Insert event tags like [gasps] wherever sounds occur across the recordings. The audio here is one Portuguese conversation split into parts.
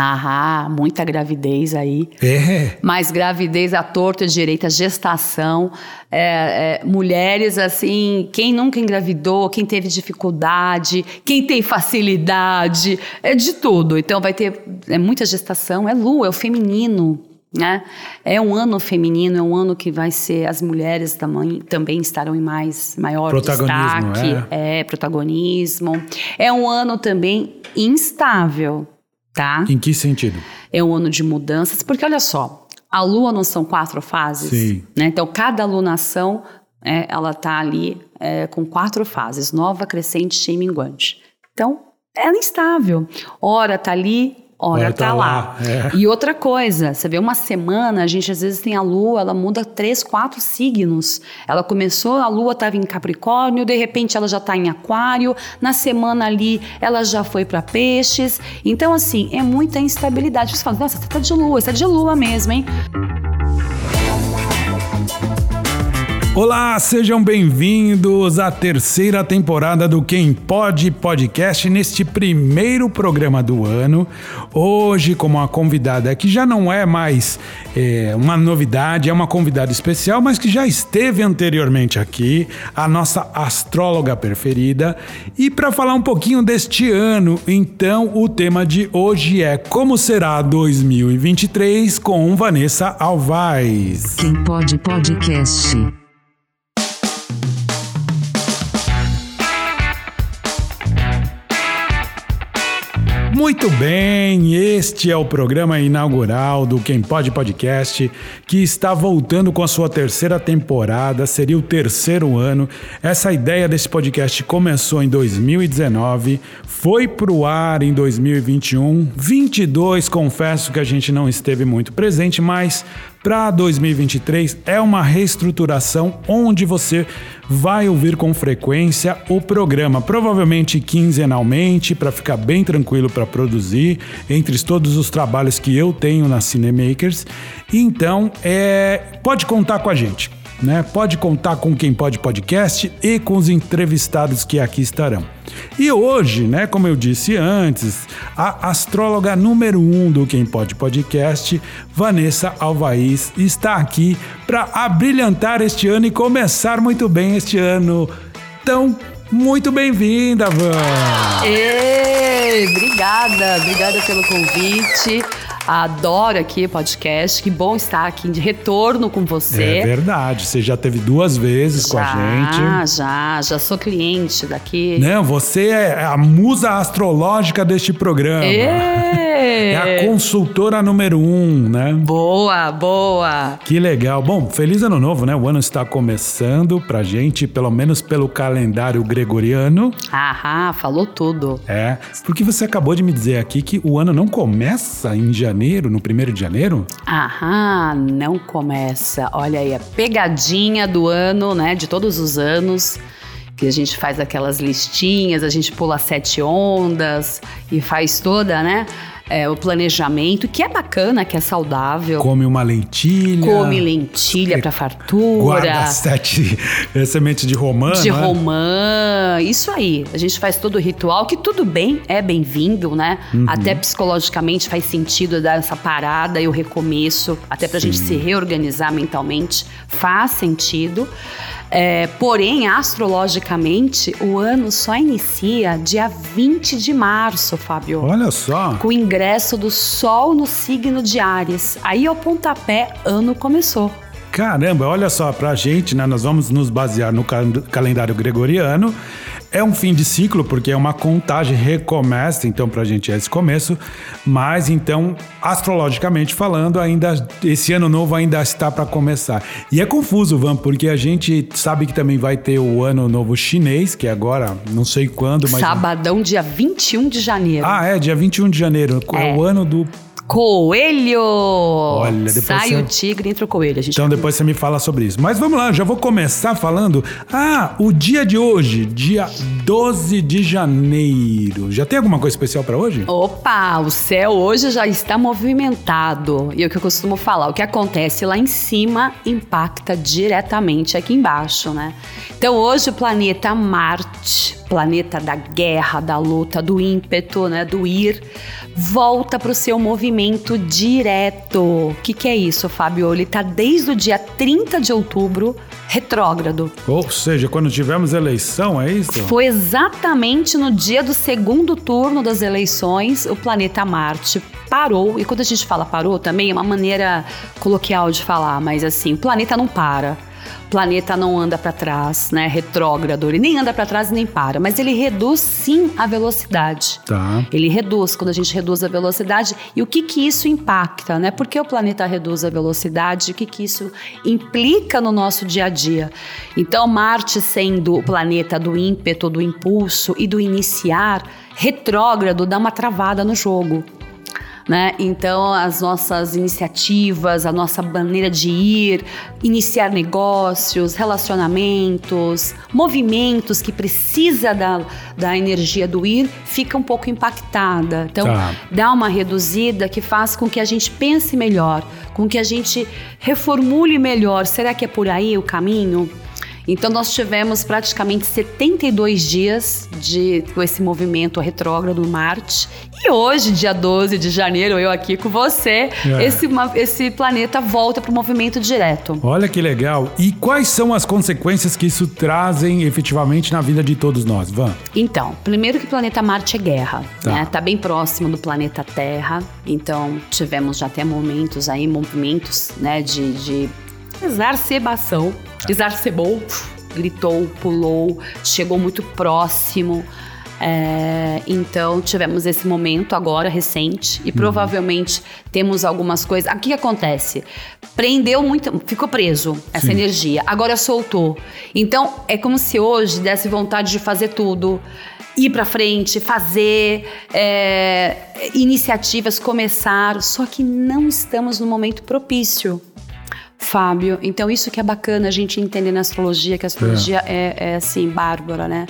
Ah, muita gravidez aí. É. Mas gravidez à torta direita, gestação, é, é, mulheres assim, quem nunca engravidou, quem teve dificuldade, quem tem facilidade, é de tudo. Então vai ter é muita gestação, é lua, é o feminino. Né? É um ano feminino, é um ano que vai ser as mulheres também, também estarão em mais maior Protagonismo, destaque, é. protagonismo. É um ano também instável, tá? Em que sentido? É um ano de mudanças, porque olha só, a lua não são quatro fases, Sim. né? Então cada alunação é, ela tá ali é, com quatro fases: nova, crescente, cheia e minguante. Então ela é instável. Ora tá ali, ora, Ora tá, tá lá. lá, é. E outra coisa, você vê uma semana, a gente às vezes tem a lua, ela muda três, quatro signos. Ela começou, a lua estava em Capricórnio, de repente ela já está em Aquário, na semana ali ela já foi para Peixes. Então, assim, é muita instabilidade. Você fala, nossa, você tá de lua, você tá de lua mesmo, hein? Olá, sejam bem-vindos à terceira temporada do Quem Pode Podcast neste primeiro programa do ano. Hoje, como uma convidada que já não é mais é, uma novidade, é uma convidada especial, mas que já esteve anteriormente aqui, a nossa astróloga preferida. E para falar um pouquinho deste ano, então o tema de hoje é Como será 2023 com Vanessa Alvaz. Quem pode podcast. Muito bem, este é o programa inaugural do Quem Pode Podcast, que está voltando com a sua terceira temporada, seria o terceiro ano. Essa ideia desse podcast começou em 2019, foi para o ar em 2021, 22, confesso que a gente não esteve muito presente, mas para 2023 é uma reestruturação onde você vai ouvir com frequência o programa, provavelmente quinzenalmente, para ficar bem tranquilo para produzir, entre todos os trabalhos que eu tenho na Cinemakers. Então, é, pode contar com a gente. Né? Pode contar com quem pode podcast e com os entrevistados que aqui estarão. E hoje, né, como eu disse antes, a astróloga número um do Quem Pode Podcast, Vanessa Alvaiz, está aqui para abrilhantar este ano e começar muito bem este ano. Então, muito bem-vinda, Van! Ei, obrigada, obrigada pelo convite. Adoro aqui o podcast. Que bom estar aqui de retorno com você. É verdade, você já teve duas vezes com a gente. Já, já, já sou cliente daqui. Não, você é a musa astrológica deste programa. Ê! É a consultora número um, né? Boa, boa. Que legal. Bom, feliz ano novo, né? O ano está começando pra gente, pelo menos pelo calendário gregoriano. Ahá, falou tudo. É, porque você acabou de me dizer aqui que o ano não começa em janeiro, no primeiro de janeiro? Aham, não começa. Olha aí, a pegadinha do ano, né? De todos os anos. Que a gente faz aquelas listinhas, a gente pula sete ondas e faz toda, né? É, o planejamento, que é bacana, que é saudável. Come uma lentilha. Come lentilha para fartura. Guarda sete [laughs] sementes de romã. De não é? romã, isso aí. A gente faz todo o ritual, que tudo bem, é bem-vindo, né? Uhum. Até psicologicamente faz sentido dar essa parada e o recomeço, até pra gente se reorganizar mentalmente, faz sentido. É, porém, astrologicamente, o ano só inicia dia 20 de março, Fábio. Olha só. Com o ingresso do Sol no signo de Ares. Aí, ao pontapé, ano começou. Caramba, olha só, pra gente, né? Nós vamos nos basear no cal- calendário gregoriano. É um fim de ciclo, porque é uma contagem, recomeça, então pra gente é esse começo. Mas então, astrologicamente falando, ainda esse ano novo ainda está para começar. E é confuso, Van, porque a gente sabe que também vai ter o ano novo chinês, que é agora, não sei quando, mas. Sabadão, dia 21 de janeiro. Ah, é, dia 21 de janeiro. É, É. o ano do. Coelho! Olha, depois Sai você- o tigre, entra o coelho. Então depois você me fala sobre isso. Mas vamos lá, já vou começar falando. Ah, o dia de hoje, dia 12 de janeiro. Já tem alguma coisa especial para hoje? Opa, o céu hoje já está movimentado. E é o que eu costumo falar, o que acontece lá em cima impacta diretamente aqui embaixo, né? Então hoje o planeta Marte planeta da guerra, da luta, do ímpeto, né, do ir, volta para o seu movimento direto. O que, que é isso, Fábio? Ele está desde o dia 30 de outubro retrógrado. Ou seja, quando tivemos eleição, é isso? Foi exatamente no dia do segundo turno das eleições, o planeta Marte parou. E quando a gente fala parou, também é uma maneira coloquial de falar, mas assim, o planeta não para planeta não anda para trás, né? Retrógrado, ele nem anda para trás nem para, mas ele reduz sim a velocidade. Tá. Ele reduz quando a gente reduz a velocidade e o que que isso impacta, né? Por que o planeta reduz a velocidade? O que que isso implica no nosso dia a dia? Então, Marte sendo o planeta do ímpeto, do impulso e do iniciar, retrógrado dá uma travada no jogo. Né? Então, as nossas iniciativas, a nossa maneira de ir, iniciar negócios, relacionamentos, movimentos que precisa da, da energia do ir, fica um pouco impactada. Então, Tá. dá uma reduzida que faz com que a gente pense melhor, com que a gente reformule melhor. Será que é por aí o caminho? Então nós tivemos praticamente 72 dias de com esse movimento retrógrado Marte. E hoje, dia 12 de janeiro, eu aqui com você, É. esse, esse planeta volta para o movimento direto. Olha que legal. E quais são as consequências que isso trazem efetivamente na vida de todos nós, Van? Então, primeiro que o planeta Marte é guerra, Tá. né? Tá bem próximo do planeta Terra. Então, tivemos já até momentos aí, movimentos, né, de, de exacerbação. Exacerbou, gritou, pulou, chegou muito próximo. É, então tivemos esse momento agora recente e provavelmente temos algumas coisas. O que acontece? Prendeu muito, ficou preso essa Sim. energia. Agora soltou. Então é como se hoje desse vontade de fazer tudo, ir para frente, fazer é, iniciativas, começar. Só que não estamos no momento propício. Fábio, então isso que é bacana a gente entender na astrologia, que a astrologia é, é assim, bárbara, né?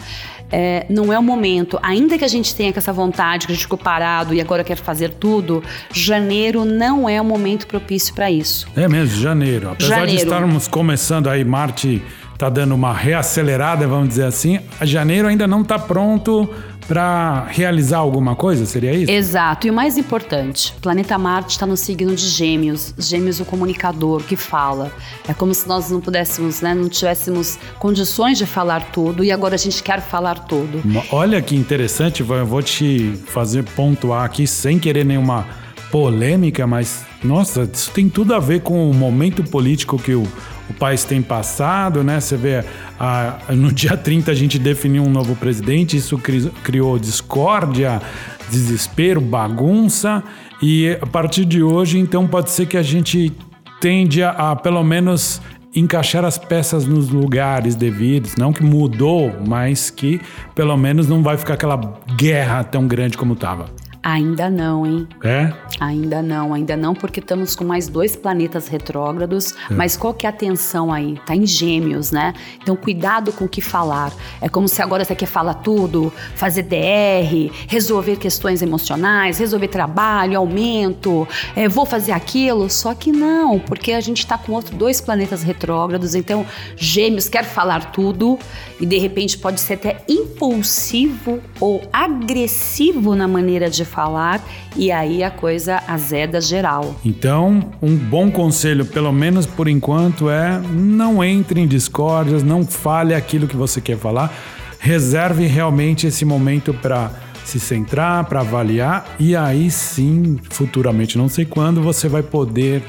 É, não é o momento, ainda que a gente tenha essa vontade, que a gente ficou parado e agora quer fazer tudo, janeiro não é o momento propício para isso. É mesmo, janeiro. Apesar de Janeiro. estarmos começando aí, Marte tá dando uma reacelerada, vamos dizer assim, a janeiro ainda não tá pronto para realizar alguma coisa, seria isso? Exato. E o mais importante, o planeta Marte está no signo de Gêmeos. Gêmeos, o comunicador que fala. É como se nós não pudéssemos, né, não tivéssemos condições de falar tudo e agora a gente quer falar tudo. Olha que interessante, eu vou te fazer pontuar aqui sem querer nenhuma polêmica, mas nossa, isso tem tudo a ver com o momento político que o, o país tem passado, né? Você vê, a- no dia [laughs] 30 a gente definiu um novo presidente, isso cri- criou discórdia, desespero, bagunça, e a partir de hoje, então, pode ser que a gente tende a, a, pelo menos encaixar as peças nos lugares devidos, não que mudou, mas que pelo menos não vai ficar aquela guerra tão grande como estava. Ainda não, hein? É? Ainda não, ainda não, porque estamos com mais dois planetas retrógrados. Mas qual que é a tensão aí? Tá em gêmeos, né? Então cuidado com o que falar. É como se agora você quer falar tudo, fazer DR, resolver questões emocionais, resolver trabalho, aumento, é, vou fazer aquilo. Só que não, porque a gente tá com outro, dois planetas retrógrados. Então, gêmeos quer falar tudo e de repente pode ser até impulsivo ou agressivo na maneira de falar. E aí a coisa azeda geral. Então, um bom conselho, pelo menos por enquanto, é não entre em discórdias, não fale aquilo que você quer falar. Reserve realmente esse momento para se centrar, para avaliar e aí sim, futuramente, não sei quando, você vai poder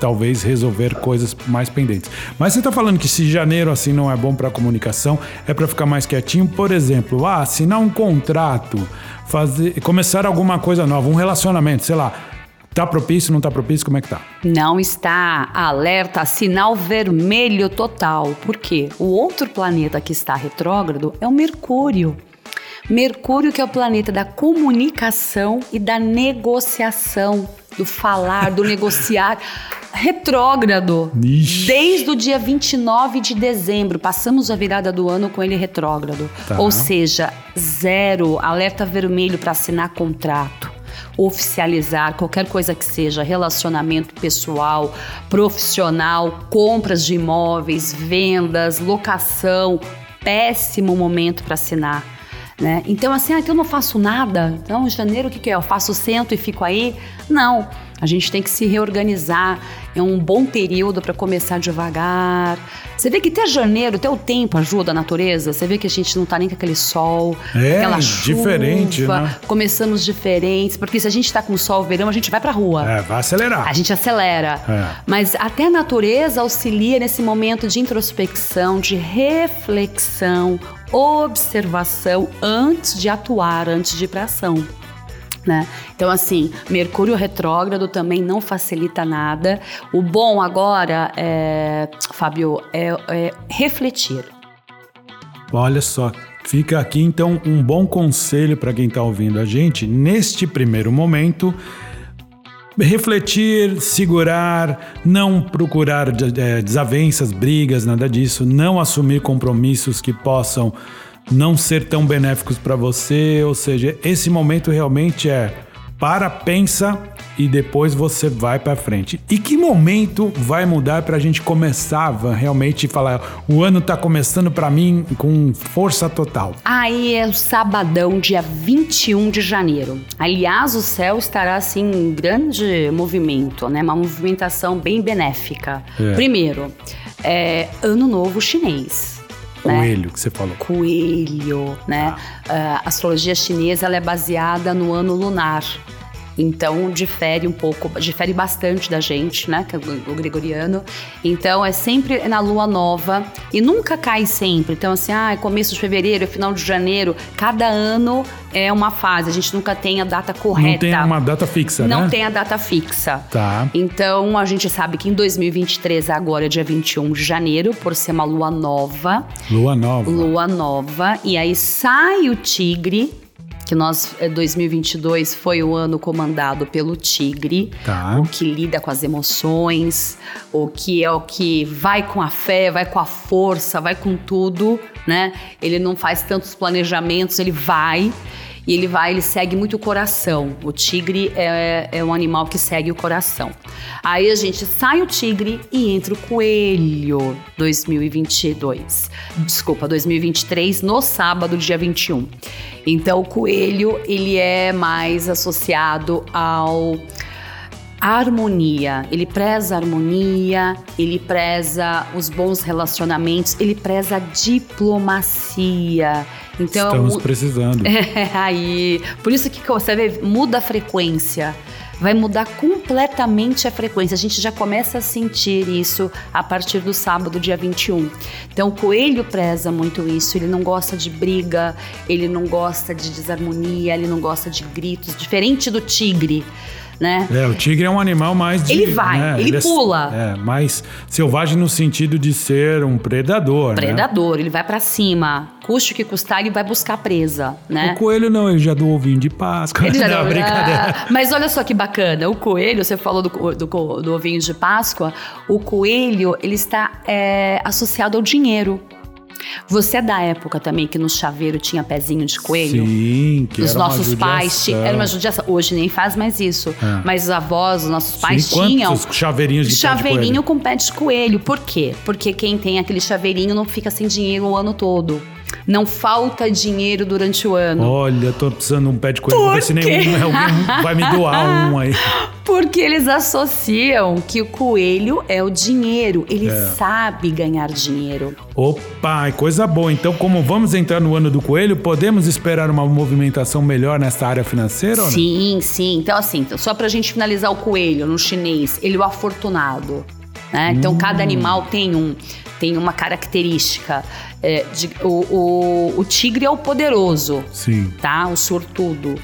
talvez resolver coisas mais pendentes. Mas você está falando que se janeiro assim não é bom para comunicação, é para ficar mais quietinho, por exemplo, ah, assinar um contrato, fazer, começar alguma coisa nova, um relacionamento, sei lá, Tá propício, não tá propício? Como é que tá? Não está alerta, sinal vermelho total. Por quê? O outro planeta que está retrógrado é o Mercúrio. Mercúrio que é o planeta da comunicação e da negociação, do falar, do negociar. Retrógrado. Ixi. Desde o dia 29 de dezembro. Passamos a virada do ano com ele retrógrado. Tá. Ou seja, zero, alerta vermelho para assinar contrato oficializar qualquer coisa que seja relacionamento pessoal, profissional, compras de imóveis, vendas, locação, péssimo momento para assinar. Né? Então, assim, ah, então eu não faço nada. Então, em janeiro, o que, que é? Eu faço centro e fico aí? Não. A gente tem que se reorganizar. É um bom período para começar devagar. Você vê que até janeiro, até o tempo ajuda a natureza. Você vê que a gente não tá nem com aquele sol, É, aquela chuva. diferente, né? Começamos diferentes. Porque se a gente tá com sol verão, a gente vai pra rua. É, vai acelerar. A gente acelera. É. Mas até a natureza auxilia nesse momento de introspecção, de reflexão, observação antes de atuar, antes de ir para ação. Né? Então, assim, Mercúrio retrógrado também não facilita nada. O bom agora, é, Fábio, é, é refletir. Olha só, fica aqui então um bom conselho para quem está ouvindo a gente. Neste primeiro momento, refletir, segurar, não procurar eh, desavenças, brigas, nada disso, não assumir compromissos que possam não ser tão benéficos para você. Ou seja, esse momento realmente é para, pensa e depois você vai para frente. E que momento vai mudar para a gente começar a realmente falar o ano está começando para mim com força total? Aí é o sabadão, dia 21 de janeiro. Aliás, o céu estará assim em grande movimento, né? Uma movimentação bem benéfica. É. Primeiro, é ano novo chinês. Né? Coelho que você falou. Coelho, né? Ah. A astrologia chinesa ela é baseada no ano lunar. Então difere um pouco, difere bastante da gente, né? Que é o gregoriano. Então é sempre na lua nova e nunca cai sempre. Então, assim, ah, é começo de fevereiro, é final de janeiro. Cada ano é uma fase. A gente nunca tem a data correta. Não tem uma data fixa, Não né? tem a data fixa. Tá. Então, a gente sabe que em 2023, agora é dia 21 de janeiro, por ser uma lua nova, Lua nova. lua nova, e aí sai o tigre, que nós, eh, 2022 foi o ano comandado pelo tigre, Tá. o que lida com as emoções, o que é o que vai com a fé, vai com a força, vai com tudo, né? Ele não faz tantos planejamentos, ele vai. E ele vai, ele segue muito o coração. O tigre é, é um animal que segue o coração. Aí a gente sai o tigre e entra o coelho 2022. Desculpa, 2023, no sábado, dia 21. Então o coelho, ele é mais associado ao harmonia, ele preza a harmonia, ele preza os bons relacionamentos, ele preza a diplomacia. Então, Estamos precisando. [laughs] é, aí, por isso que você vê, muda a frequência. Vai mudar completamente a frequência. A gente já começa a sentir isso a partir do sábado, dia 21. Então, o coelho preza muito isso. Ele não gosta de briga, ele não gosta de desarmonia, ele não gosta de gritos, diferente do tigre, né? É, o tigre é um animal mais de. Ele vai, né, ele é- pula. É, mais selvagem no sentido de ser um predador. né? Predador, ele vai pra cima. Custe o que custar, ele vai buscar presa, né? O coelho não, ele já do ovinho de Páscoa. Ele [laughs] já não, não- brincadeira. Ah, mas olha só que bacana, o coelho, você falou do, do, do ovinho de Páscoa, o coelho, ele está é, associado ao dinheiro. Você é da época também que no chaveiro tinha pezinho de coelho? Sim, que Os era uma nossos pais judiação. tinham. Era uma judiação. Hoje nem faz mais isso. É. Mas os avós, os nossos pais Sim, tinham. chaveirinhos de pé de Chaveirinho com pé de coelho. Por quê? Porque quem tem aquele chaveirinho não fica sem dinheiro o ano todo. Não falta dinheiro durante o ano. Olha, tô precisando de um pé de coelho. Vou ver se Por nenhum alguém vai me doar um aí. [laughs] Porque eles associam que o coelho é o dinheiro. Ele É. sabe ganhar dinheiro. Opa, coisa boa. Então, como vamos entrar no ano do coelho, podemos esperar uma movimentação melhor nessa área financeira? ou não? Sim, sim. Então, assim, então, só pra gente finalizar o coelho no chinês, ele é o afortunado. Né? Então, Hum. cada animal tem, um, tem uma característica. É, de- o, o, o tigre é o poderoso, Sim. tá? O sortudo.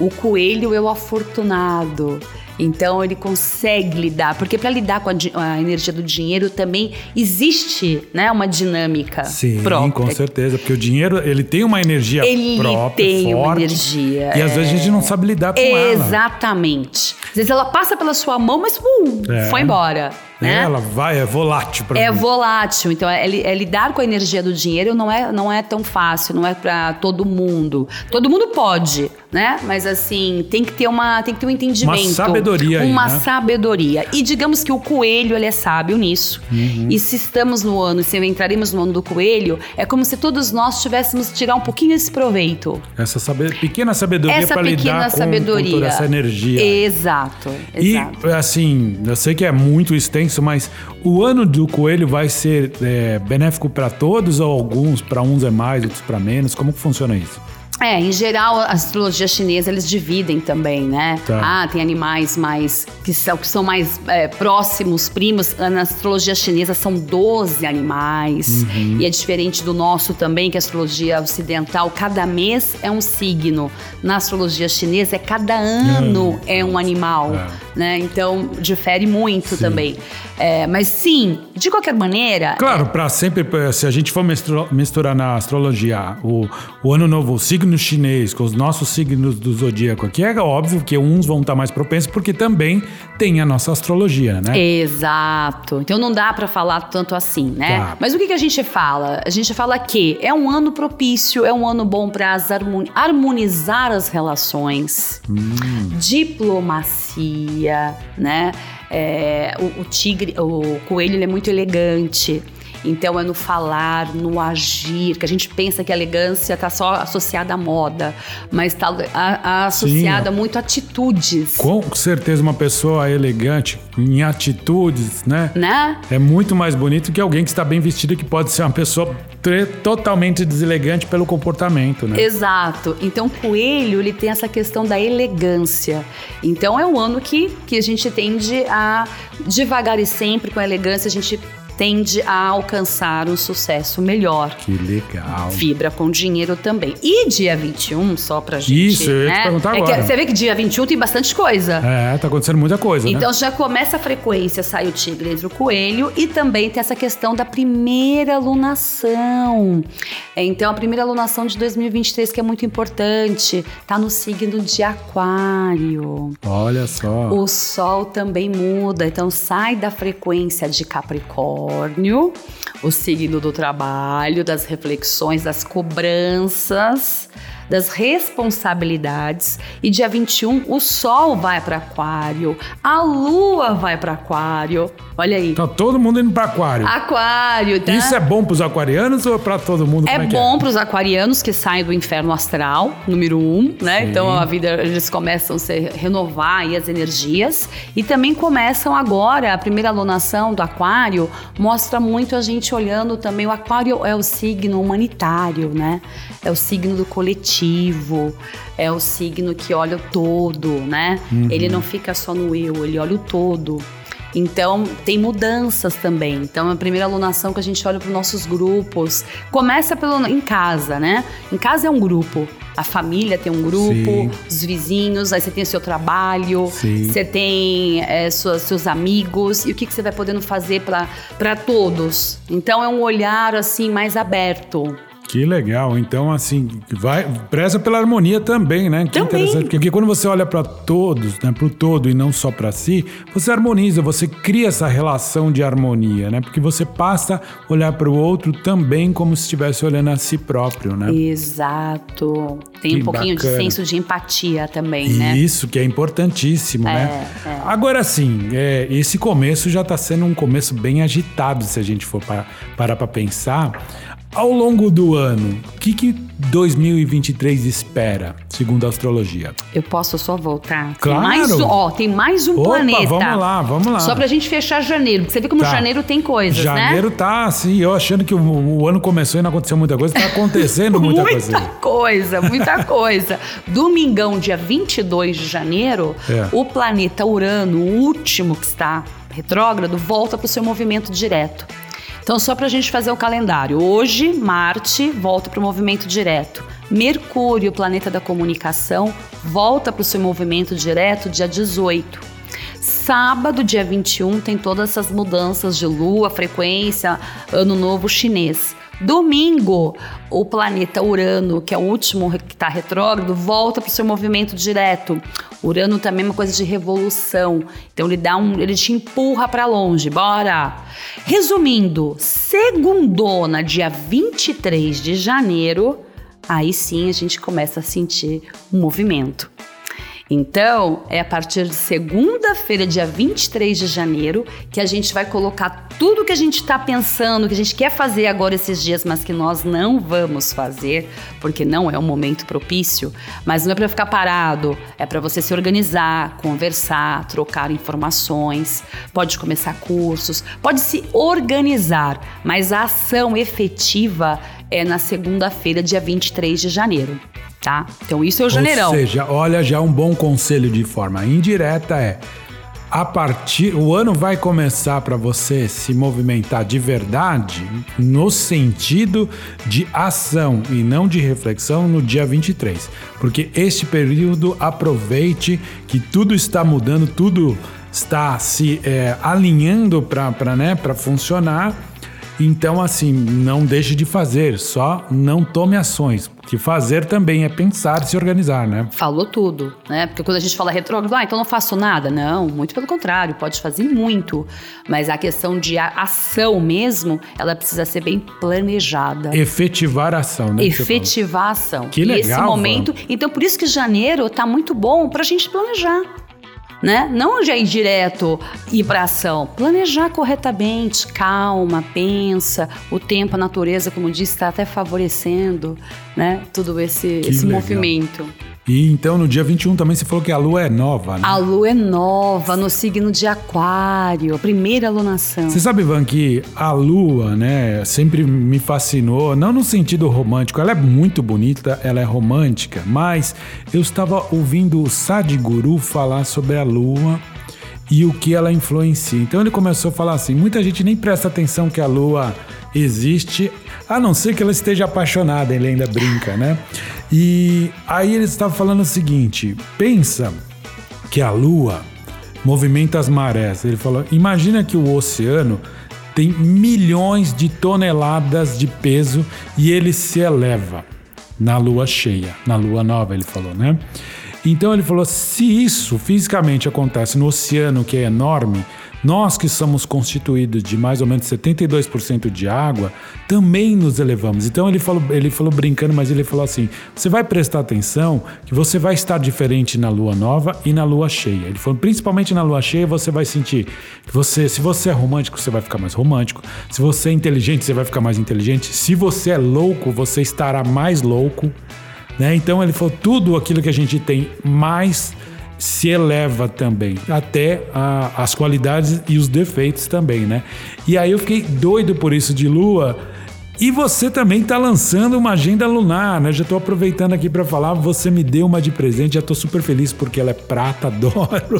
O coelho é o afortunado. Então ele consegue lidar, porque para lidar com a, a energia do dinheiro também existe, né, uma dinâmica Sim, própria. com certeza. Porque o dinheiro, ele tem uma energia Ele própria, tem uma forte. energia, E às vezes a gente não sabe lidar com ela. Exatamente. Às vezes ela passa pela sua mão, mas pum, É. foi embora. Né? Ela vai, é volátil para É volátil, então é, é lidar com a energia do dinheiro não é, não é tão fácil, não é para todo mundo. Todo mundo pode, né? Mas assim, tem que ter uma, tem que ter um entendimento, Uma sabedoria aí, uma né? sabedoria. E digamos que o coelho, ele é sábio nisso. Uhum. E se estamos no ano, se entraremos no ano do coelho, é como se todos nós tivéssemos tirar um pouquinho esse proveito. Essa sabe- pequena sabedoria para lidar com, sabedoria. com toda essa energia. Exato, exato. E assim, eu sei que é muito extenso, mas o ano do coelho vai ser é, benéfico para todos ou alguns, para uns é mais, outros para menos? Como que funciona isso? É, em geral, a astrologia chinesa eles dividem também, né? Tá. Ah, tem animais mais que são, que são mais é, próximos, primos. Na astrologia chinesa são 12 animais. Uhum. E é diferente do nosso também, que a astrologia ocidental, cada mês é um signo. Na astrologia chinesa, é cada ano é um animal. É. Né? Então, difere muito também. É, mas sim, de qualquer maneira. Claro, para sempre, se a gente for misturar na astrologia o, o ano novo, o signo chinês com os nossos signos do zodíaco aqui, é óbvio que uns vão estar mais propensos porque também tem a nossa astrologia, né? Exato. Então não dá pra falar tanto assim, né? Tá. Mas o que, que a gente fala? A gente fala que é um ano propício, é um ano bom harmoni- harmonizar as relações, diplomacia, né? É, o, o tigre, o coelho, ele é muito elegante. Então é no falar, no agir, que a gente pensa que a elegância está só associada à moda, mas está associada muito a atitudes, Com certeza uma pessoa elegante em atitudes, né? né? É muito mais bonito que alguém que está bem vestido que pode ser uma pessoa totalmente deselegante pelo comportamento, né? Exato. Então, coelho, ele tem essa questão da elegância. Então, é um ano que, que a gente tende a, devagar e sempre, com a elegância, a gente tende a alcançar um sucesso melhor. Que legal. Vibra com dinheiro também. E dia 21, só pra gente. Isso, eu ia te né? perguntar É agora. você vê que dia 21 tem bastante coisa. É, tá acontecendo muita coisa, Então né? já começa a frequência, sai o tigre entre o coelho e também tem essa questão da primeira alunação. Então a primeira alunação de 2023 que é muito importante, tá no signo de aquário. Olha só. O sol também muda, então sai da frequência de Capricórnio, o signo do trabalho, das reflexões, das cobranças, das responsabilidades. E dia 21 o sol vai para Aquário, a lua vai para Aquário. Olha aí. Tá todo mundo indo para aquário. Aquário, tá? Isso é bom pros aquarianos ou é para todo mundo? É Como bom para os aquarianos que saem do inferno astral, número um, né? Sim. Então a vida eles começam a se renovar aí as energias e também começam agora a primeira alunação do aquário mostra muito a gente olhando também o aquário é o signo humanitário, né? É o signo do coletivo, é o signo que olha o todo, né? Ele não fica só no eu, ele olha o todo. Então, tem mudanças também. Então, a primeira alunação que a gente olha para os nossos grupos começa pelo em casa, né? Em casa é um grupo. A família tem um grupo, Sim. os vizinhos, aí você tem o seu trabalho, Sim. você tem é, suas- seus amigos, e o que, que você vai podendo fazer para todos. Então, é um olhar assim mais aberto. Que legal. Então, assim, vai, preza pela harmonia também, né? Que Também. interessante. Porque quando você olha para todos, né, pro todo e não só para si, você harmoniza, você cria essa relação de harmonia, né? Porque você passa a olhar para o outro também como se estivesse olhando a si próprio, né? Exato. Tem Que um pouquinho bacana. de senso de empatia também, né? Isso que é importantíssimo, né? é. Agora sim, é, esse começo já está sendo um começo bem agitado, se a gente for pa- parar para pensar. Ao longo do ano, o que, que 2023 espera, segundo a astrologia? Eu posso só voltar? Tem Claro. mais um, ó, tem mais um Opa, planeta. vamos lá, vamos lá. Só pra gente fechar janeiro. porque Você vê como Tá. janeiro tem coisas, Janeiro né? tá assim, eu achando que o, o ano começou e não aconteceu muita coisa, tá acontecendo muita, [laughs] coisa. coisa, muita [laughs] coisa. Domingão, dia 22 de janeiro, É. o planeta Urano, o último que está retrógrado, volta para o seu movimento direto. Então, só para a gente fazer o calendário. Hoje, Marte volta para o movimento direto. Mercúrio, planeta da comunicação, volta para o seu movimento direto dia 18. Sábado, dia 21, tem todas essas mudanças de lua, frequência, ano novo chinês. Domingo, o planeta Urano, que é o último que está retrógrado, volta para o seu movimento direto. Urano também é uma coisa de revolução. Então ele dá um, ele te empurra para longe. Bora. Resumindo, segundona, dia 23 de janeiro, aí sim a gente começa a sentir um movimento. Então, é a partir de segunda-feira, dia 23 de janeiro, que a gente vai colocar tudo que a gente está pensando, que a gente quer fazer agora esses dias, mas que nós não vamos fazer, porque não é um momento propício. Mas não é para ficar parado, é para você se organizar, conversar, trocar informações, pode começar cursos, pode se organizar, mas a ação efetiva é na segunda-feira, dia 23 de janeiro tá? Então isso é o janeirão. Ou seja, olha, já um bom conselho de forma indireta é a partir o ano vai começar para você se movimentar de verdade no sentido de ação e não de reflexão no dia 23. Porque este período aproveite que tudo está mudando, tudo está se é, alinhando para né, funcionar então, assim, não deixe de fazer, só não tome ações. Que fazer também é pensar e se organizar, né? Falou tudo, né? Porque quando a gente fala retrógrado, ah, então não faço nada. Não, muito pelo contrário, pode fazer muito. Mas a questão de ação mesmo, ela precisa ser bem planejada. Efetivar a ação, né? Efetivar a ação. Que legal. E esse momento, então por isso que janeiro tá muito bom pra gente planejar né? Não já ir direto ir para ação. Planejar corretamente, calma, pensa. O tempo, a natureza, como disse, está até favorecendo, né? Tudo esse, esse movimento. E então no dia 21 também você falou que a lua é nova, né? A lua é nova no signo de Aquário, a primeira alunação. Você sabe, Ivan, que a lua, né, sempre me fascinou, não no sentido romântico, ela é muito bonita, ela é romântica, mas eu estava ouvindo o Sadhguru falar sobre a lua e o que ela influencia. Então ele começou a falar assim: muita gente nem presta atenção que a lua existe, a não ser que ela esteja apaixonada, ele ainda brinca, né? E aí ele estava falando o seguinte: pensa que a Lua movimenta as marés. Ele falou: imagina que o oceano tem milhões de toneladas de peso e ele se eleva na lua cheia, na lua nova, ele falou, né? Então ele falou: se isso fisicamente acontece no oceano, que é enorme, nós que somos constituídos de mais ou menos 72% de água, também nos elevamos. Então ele falou, ele falou brincando, mas ele falou assim: você vai prestar atenção que você vai estar diferente na lua nova e na lua cheia. Ele falou, principalmente na lua cheia, você vai sentir que você, se você é romântico, você vai ficar mais romântico. Se você é inteligente, você vai ficar mais inteligente. Se você é louco, você estará mais louco. Né? Então ele falou tudo aquilo que a gente tem mais se eleva também, até a, as qualidades e os defeitos também, né? E aí eu fiquei doido por isso de Lua. E você também está lançando uma agenda lunar, né? Já estou aproveitando aqui para falar, você me deu uma de presente, já estou super feliz porque ela é prata, [laughs] adoro.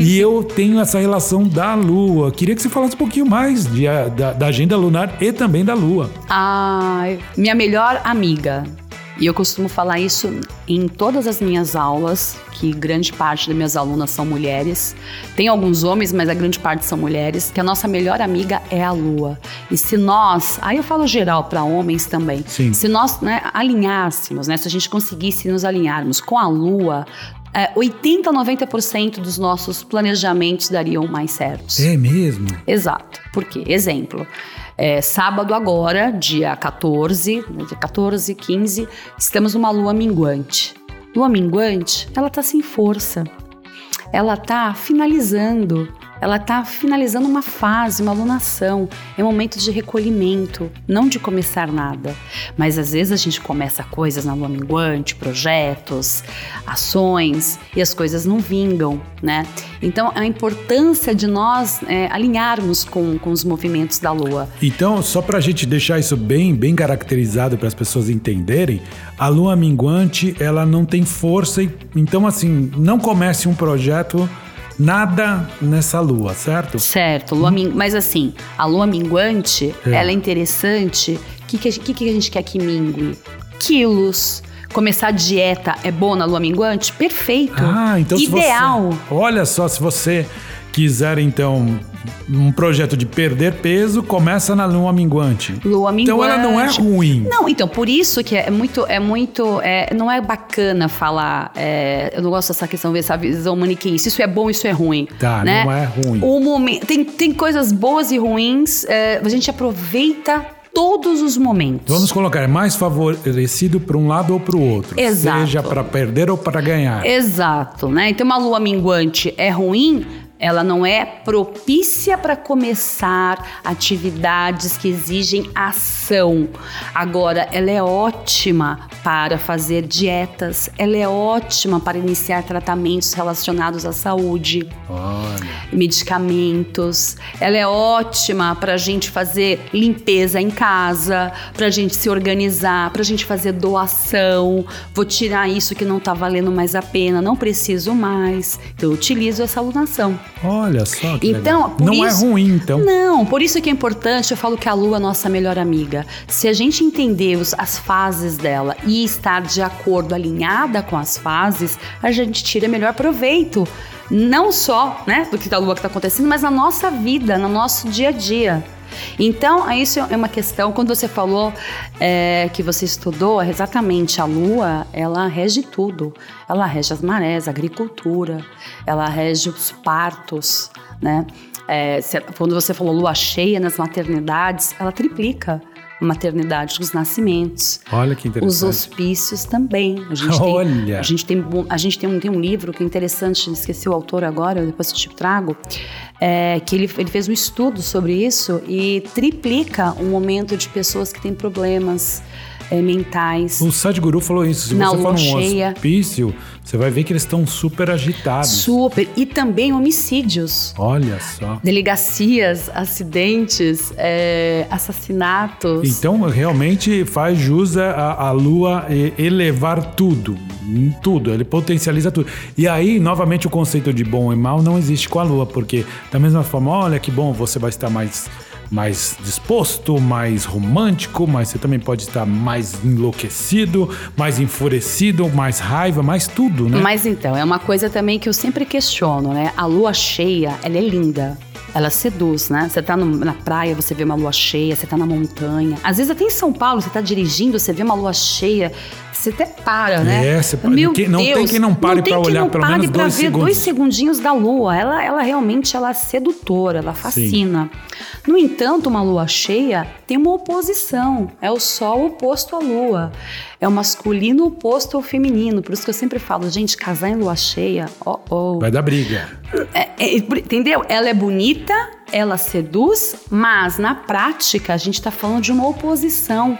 e eu tenho essa relação da Lua. Queria que você falasse um pouquinho mais de, da, da agenda lunar e também da Lua. Ah, minha melhor amiga. E eu costumo falar isso em todas as minhas aulas, que grande parte das minhas alunas são mulheres. Tem alguns homens, mas a grande parte são mulheres, que a nossa melhor amiga é a lua. E se nós, aí eu falo geral para homens também, Sim. se nós né, alinhássemos, né, se a gente conseguisse nos alinharmos com a lua, é, 80 a 90% dos nossos planejamentos dariam mais certos. É mesmo? Exato. Por quê? Exemplo. É, sábado agora, dia 14, dia 14, 15, estamos numa lua minguante. Lua minguante, ela tá sem força. Ela tá finalizando ela está finalizando uma fase, uma alunação. É um momento de recolhimento, não de começar nada. Mas às vezes a gente começa coisas na lua minguante, projetos, ações, e as coisas não vingam, né? Então a importância de nós é, alinharmos com, com os movimentos da lua. Então, só para a gente deixar isso bem, bem caracterizado para as pessoas entenderem, a lua minguante ela não tem força, então assim, não comece um projeto nada nessa lua, certo? Certo, lua min... mas assim, a lua minguante, é. ela é interessante. O que, que, que, a gente quer que mingue? Quilos, Começar a dieta é bom na lua minguante? Perfeito. Ah, então Ideal. você- olha só, se você quiser então um projeto de perder peso, começa na lua minguante. Lua minguante. Então ela não é ruim. Não, então por isso que é muito, é muito, é, não é bacana falar. é, eu não gosto dessa questão dessa visão maniqueísta. Isso é bom, isso é ruim. Tá, né? não é ruim. O momento tem, tem coisas boas e ruins. é, a gente aproveita todos os momentos. Vamos colocar, é mais favorecido para um lado ou para o outro. Exato. Seja para perder ou para ganhar. Exato, né? Então uma lua minguante é ruim, ela não é propícia para começar atividades que exigem ação. Agora, ela é ótima para fazer dietas, ela é ótima para iniciar tratamentos relacionados à saúde, Olha. medicamentos. Ela é ótima para a gente fazer limpeza em casa, para a gente se organizar, para a gente fazer doação. Vou tirar isso que não está valendo mais a pena, não preciso mais. Então, eu utilizo essa alunação. Olha só que Então, Não é isso- ruim, então. Não, por isso que é importante, eu falo que a lua é nossa melhor amiga. Se a gente entender os- as fases dela e estar de acordo, alinhada com as fases, a gente tira melhor proveito. Não só né, do que da lua que está acontecendo, mas na nossa vida, no nosso dia a dia. Então, isso é uma questão. Quando você falou é, que você estudou, exatamente a lua, ela rege tudo. Ela rege as marés, a agricultura, ela rege os partos, né? É, quando você falou lua cheia nas maternidades, ela triplica a maternidade, os nascimentos. Olha que Os interessante. hospícios também. A gente Olha. Tem, a gente tem, um- a gente tem, um, tem um livro que é interessante, esqueci o autor agora, depois eu te trago, é, que ele, ele fez um estudo sobre isso e triplica o momento de pessoas que têm problemas é, mentais. O Sadhguru falou isso. Se Na você for num hospício, você vai ver que eles estão super agitados. Super. E também homicídios. Olha só. Delegacias, acidentes, é, assassinatos. Então, realmente faz jus a, a lua e- elevar tudo. Tudo. Ele potencializa tudo. E aí, novamente, o conceito de bom e mal não existe com a lua, porque da mesma forma, olha que bom, você vai estar mais. Mais disposto, mais romântico, mas você também pode estar mais enlouquecido, mais enfurecido, mais raiva, mais tudo, né? Mas então, é uma coisa também que eu sempre questiono, né? A lua cheia, ela é linda. Ela seduz, né? Você tá no- na praia, você vê uma lua cheia, você tá na montanha. Às vezes até em São Paulo, você tá dirigindo, você vê uma lua cheia, você até para, né? É, você Meu não tem Deus, quem não pare tem quem olhar não pelo pare menos pra dois ver segundos. dois segundinhos da lua. Ela, ela realmente ela é sedutora, ela fascina. No entanto, uma lua cheia tem uma oposição. É o sol oposto à lua. É o masculino oposto ao feminino. Por isso que eu sempre falo, gente, casar em lua cheia, ó, ó. Vai dar briga. É, é, entendeu? Ela é bonita, ela seduz, mas na prática a gente tá falando de uma oposição.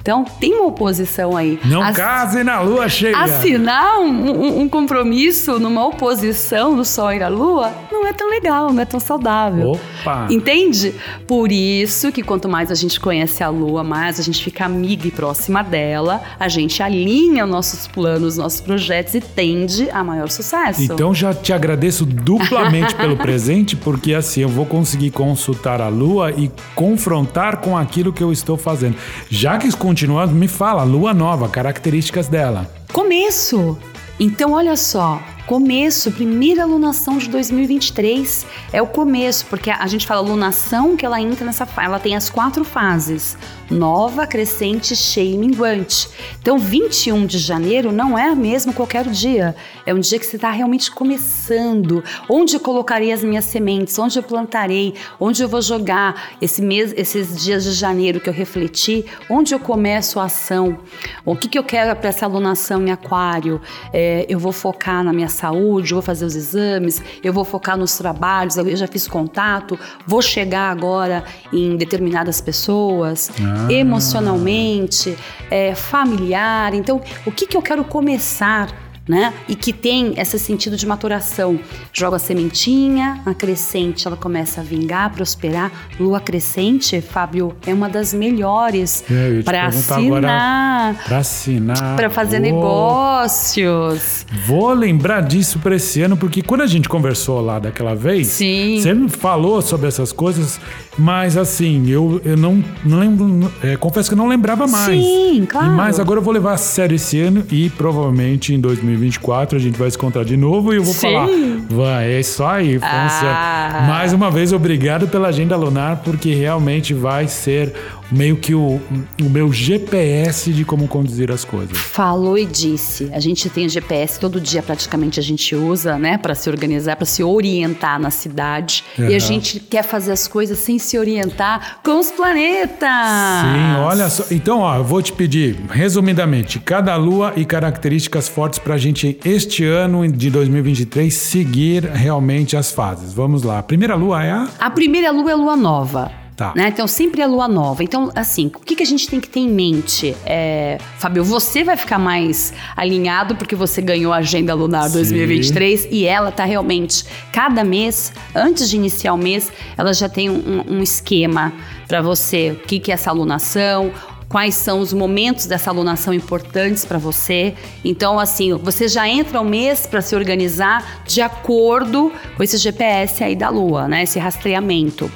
Então tem uma oposição aí. Não As- case na lua cheia. Assinar um, um- um compromisso numa oposição do Sol e da Lua não é tão legal, não é tão saudável. Opa! Entende? Por isso que quanto mais a gente conhece a Lua, mais a gente fica amiga e próxima dela, a gente alinha nossos planos, nossos projetos e tende a maior sucesso. Então já te agradeço duplamente pelo [laughs] presente, porque assim eu vou conseguir consultar a lua e confrontar com aquilo que eu estou fazendo. Já que continuando, me fala, lua nova, características dela. Começo! Então, olha só, começo, primeira alunação de 2023 é o começo, porque a gente fala alunação que ela entra nessa ela tem as quatro fases: nova, crescente, cheia e minguante. Então, 21 de janeiro não é mesmo qualquer dia, é um dia que você está realmente começando. Onde eu colocarei as minhas sementes? Onde eu plantarei? Onde eu vou jogar esse mês, esses dias de janeiro que eu refleti? Onde eu começo a ação? O que, que eu quero para essa alunação em aquário? É, eu vou focar na minha saúde, vou fazer os exames, eu vou focar nos trabalhos, eu já fiz contato, vou chegar agora em determinadas pessoas, Ah. emocionalmente, é, familiar. Então, o que, que eu quero começar? Né? E que tem esse sentido de maturação. Joga a sementinha, a crescente, ela começa a vingar, prosperar. Lua crescente, Fábio, é uma das melhores É, para assinar, Para assinar. para fazer Oh, negócios. Vou lembrar disso para esse ano, porque quando a gente conversou lá daquela vez, Sim. você me falou sobre essas coisas, mas assim, eu, eu não, não lembro, é, confesso que eu não lembrava mais. Sim, claro. E mais agora eu vou levar a sério esse ano e provavelmente em 2024 a gente vai se encontrar de novo e eu vou Sim. falar, vai, é isso aí, funciona. Ah. Mais uma vez, obrigado pela agenda lunar, porque realmente vai ser meio que o, o meu GPS de como conduzir as coisas. Falou e disse. A gente tem GPS todo dia praticamente a gente usa, né, para se organizar, para se orientar na cidade. E a gente quer fazer as coisas sem se orientar com os planetas. Sim, olha só. Então, ó, eu vou te pedir, resumidamente, cada lua e características fortes para a gente, este ano de 2023, seguir realmente as fases. Vamos lá. A primeira lua é a. A primeira lua é a lua nova. Tá. Né? Então, sempre é lua nova. Então, assim, o que, que a gente tem que ter em mente? É, Fábio, você vai ficar mais alinhado porque você ganhou a Agenda Lunar Sim. 2023 e ela tá realmente, cada mês, antes de iniciar o mês, ela já tem um, um esquema para você. O que, que é essa alunação, quais são os momentos dessa alunação importantes para você. Então, assim, você já entra o mês para se organizar de acordo com esse GPS aí da Lua, né? Esse rastreamento.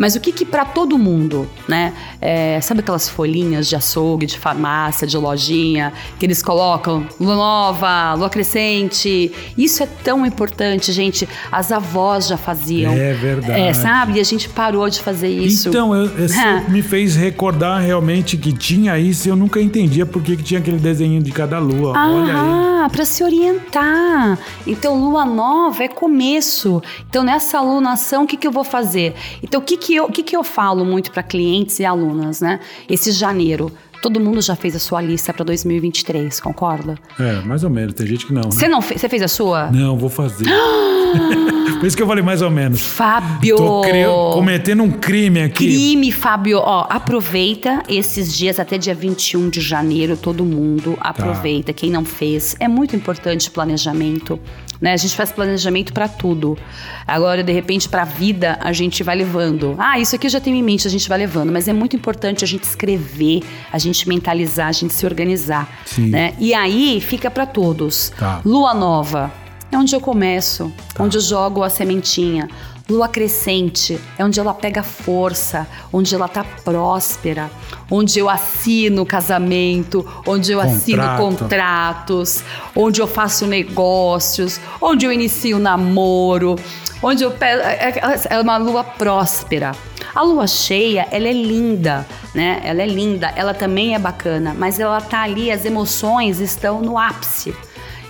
Mas o que que para todo mundo, né? É, sabe aquelas folhinhas de açougue, de farmácia, de lojinha, que eles colocam lua nova, lua crescente? Isso é tão importante, gente. As avós já faziam. É verdade. É, sabe? E a gente parou de fazer isso. Então, eu, [laughs] me fez recordar realmente que tinha isso e eu nunca entendia por que tinha aquele desenho de cada lua. Olha aí. Ah, para se orientar. Então, lua nova é começo. Então, nessa alunação, o que, que eu vou fazer? Então, o que, que, eu, o que, que eu falo muito para clientes e alunas, né? Esse janeiro. Todo mundo já fez a sua lista para 2023, concorda? É, mais ou menos. Tem gente que não. né? Você não fez? Você fez a sua? Não, vou fazer. [gasps] por isso que eu falei mais ou menos. Fábio! Tô cometendo um crime aqui. Crime, Fábio. Ó, aproveita esses dias até dia 21 de janeiro, todo mundo Tá. aproveita. Quem não fez, é muito importante planejamento. Né? A gente faz planejamento pra tudo. Agora, de repente, pra vida, a gente vai levando. Ah, isso aqui eu já tenho em mente, a gente vai levando. Mas é muito importante a gente escrever, a gente mentalizar, a gente se organizar. Sim. Né? E aí fica pra todos. Tá. Lua nova é onde eu começo, onde eu jogo a sementinha. Lua crescente é onde ela pega força, onde ela tá próspera, onde eu assino casamento, onde eu assino Contrato. contratos, onde eu faço negócios, onde eu inicio namoro, onde eu pego. É é uma lua próspera. A lua cheia, ela é linda, né? Ela é linda, ela também é bacana, mas ela tá ali, as emoções estão no ápice.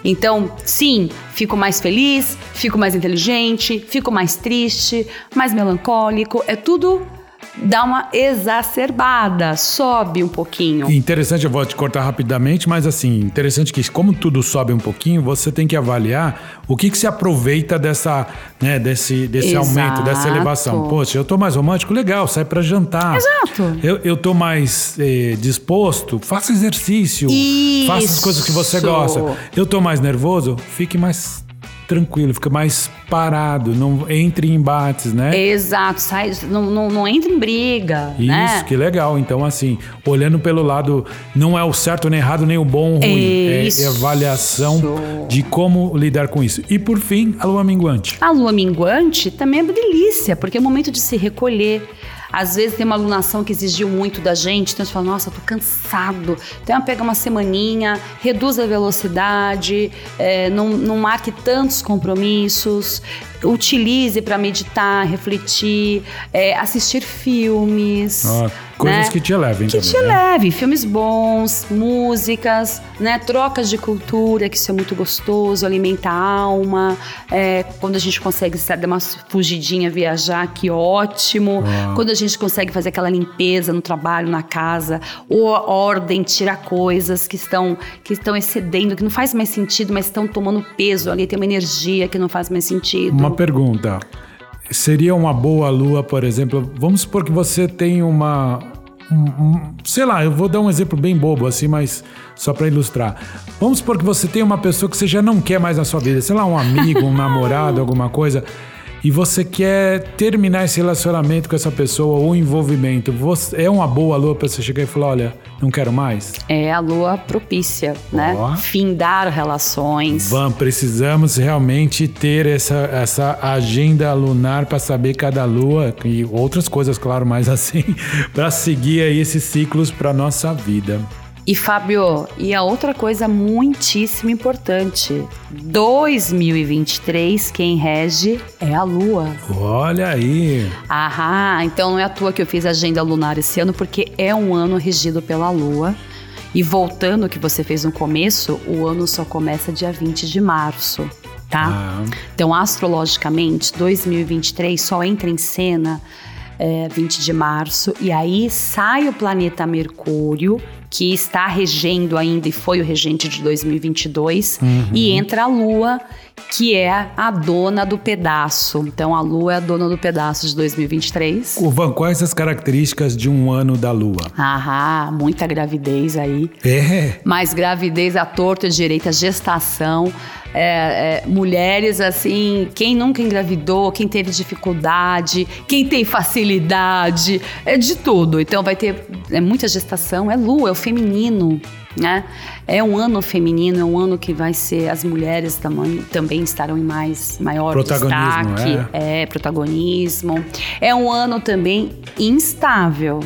Então, sim, fico mais feliz, fico mais inteligente, fico mais triste, mais melancólico. É tudo dá uma exacerbada, sobe um pouquinho. Interessante, eu vou te cortar rapidamente, mas assim, interessante que como tudo sobe um pouquinho, você tem que avaliar o que, que se aproveita dessa, né, desse, desse Exato. aumento, dessa elevação. Poxa, eu tô mais romântico, legal, sai pra jantar. Exato. Eu, eu tô mais eh, disposto, faça exercício, faça as coisas que você Isso. gosta. Eu tô mais nervoso, fique mais tranquilo, fica mais parado, não entre em embates, né? Exato, sai, não, não, não entra em briga, Isso, né? que legal. Então, assim, olhando pelo lado, não é o certo nem errado, nem o bom ou ruim. É, Isso. é avaliação de como lidar com isso. E por fim, a lua minguante. A lua minguante também é uma delícia, porque é o momento de se recolher. Às vezes tem uma alunação que exigiu muito da gente, então você fala, nossa, tô cansado. Então pega uma semaninha, reduz a velocidade, é, não, não marque tantos compromissos, utilize para meditar, refletir, é, assistir filmes. Coisas né? que te elevem Que também, te né? leve, filmes bons, músicas, né? Trocas de cultura, que isso é muito gostoso, alimenta a alma. É, quando a gente consegue sabe, dar uma fugidinha, viajar, que ótimo. Ah. Quando a gente consegue fazer aquela limpeza no trabalho, na casa, ou a ordem, tirar coisas que estão, que estão excedendo, que não faz mais sentido, mas estão tomando peso ali, tem uma energia que não faz mais sentido. Uma pergunta. Seria uma boa lua, por exemplo, vamos supor que você tem uma, um- sei lá, eu vou dar um exemplo bem bobo assim, mas só para ilustrar. Vamos supor que você tem uma pessoa que você já não quer mais na sua vida, sei lá, um amigo, um [laughs] namorado, alguma coisa, e você quer terminar esse relacionamento com essa pessoa ou envolvimento. Você, é uma boa lua para você chegar e falar, olha, não quero mais. É a lua propícia, né? Findar relações. Vamos, precisamos realmente ter essa, essa agenda lunar para saber cada lua e outras coisas, claro, mais assim, [laughs] para seguir aí esses ciclos para nossa vida. E Fábio, e a outra coisa muitíssimo importante: 2023, quem rege é a Lua. Olha aí. Ahá, então não é à toa que eu fiz a agenda lunar esse ano, porque é um ano regido pela Lua. E voltando ao que você fez no começo, o ano só começa dia 20 de março, tá? Ah, Então, astrologicamente, 2023 só entra em cena é, 20 de março, e aí sai o planeta Mercúrio, que está regendo ainda e foi o regente de 2022, e entra a Lua, que é a dona do pedaço. Então, a Lua é a dona do pedaço de 2023. o Van, quais as características de um ano da lua? Ahá, muita gravidez aí. É. Mas gravidez à torta e direita, gestação, é, é, mulheres assim, quem nunca engravidou, quem teve dificuldade, quem tem facilidade, é de tudo. Então vai ter é muita gestação, é lua, é o feminino, né? É um ano feminino, é um ano que vai ser as mulheres também, também estarão em mais maior Protagonismo, destaque, é, protagonismo. É um ano também instável,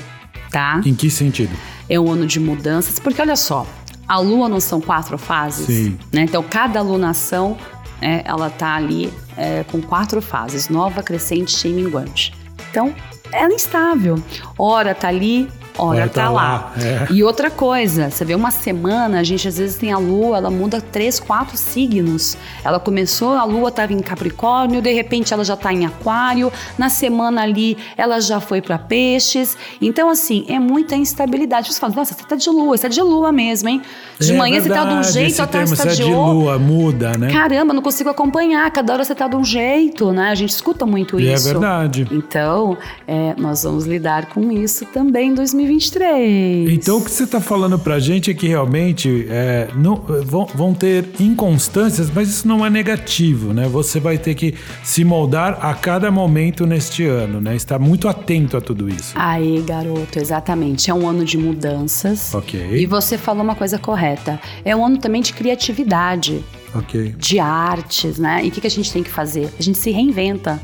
tá? Em que sentido? é um ano de mudanças, porque olha só, a lua não são quatro fases, Sim. né? Então cada lunação, é, ela tá ali é, com quatro fases: nova, crescente e minguante. Então ela é instável. Ora tá ali, Ora tá, tá lá. lá, é. [laughs] E outra coisa, você vê uma semana, a gente às vezes tem a lua, ela muda três, quatro signos. Ela começou, a lua estava em Capricórnio, de repente ela já tá em Aquário, na semana ali ela já foi para Peixes. Então, assim, é muita instabilidade. Você fala, nossa, você tá de lua, você tá de lua mesmo, hein? De É manhã você tá de um verdade, jeito, à tarde você tá de é de outro. lua, muda, né? Caramba, não consigo acompanhar. Cada hora você tá de um jeito, né? A gente escuta muito E é isso. verdade. Então, é, nós vamos lidar com isso também em 2023. Então o que você está falando pra gente é que realmente é, não, vão, vão ter inconstâncias, mas isso não é negativo, né? Você vai ter que se moldar a cada momento neste ano, né? Estar muito atento a tudo isso. Aí, garoto, exatamente. É um ano de mudanças. Ok. E você falou uma coisa correta. É um ano também de criatividade, Ok. de artes, né? E o que, que a gente tem que fazer? A gente se reinventa.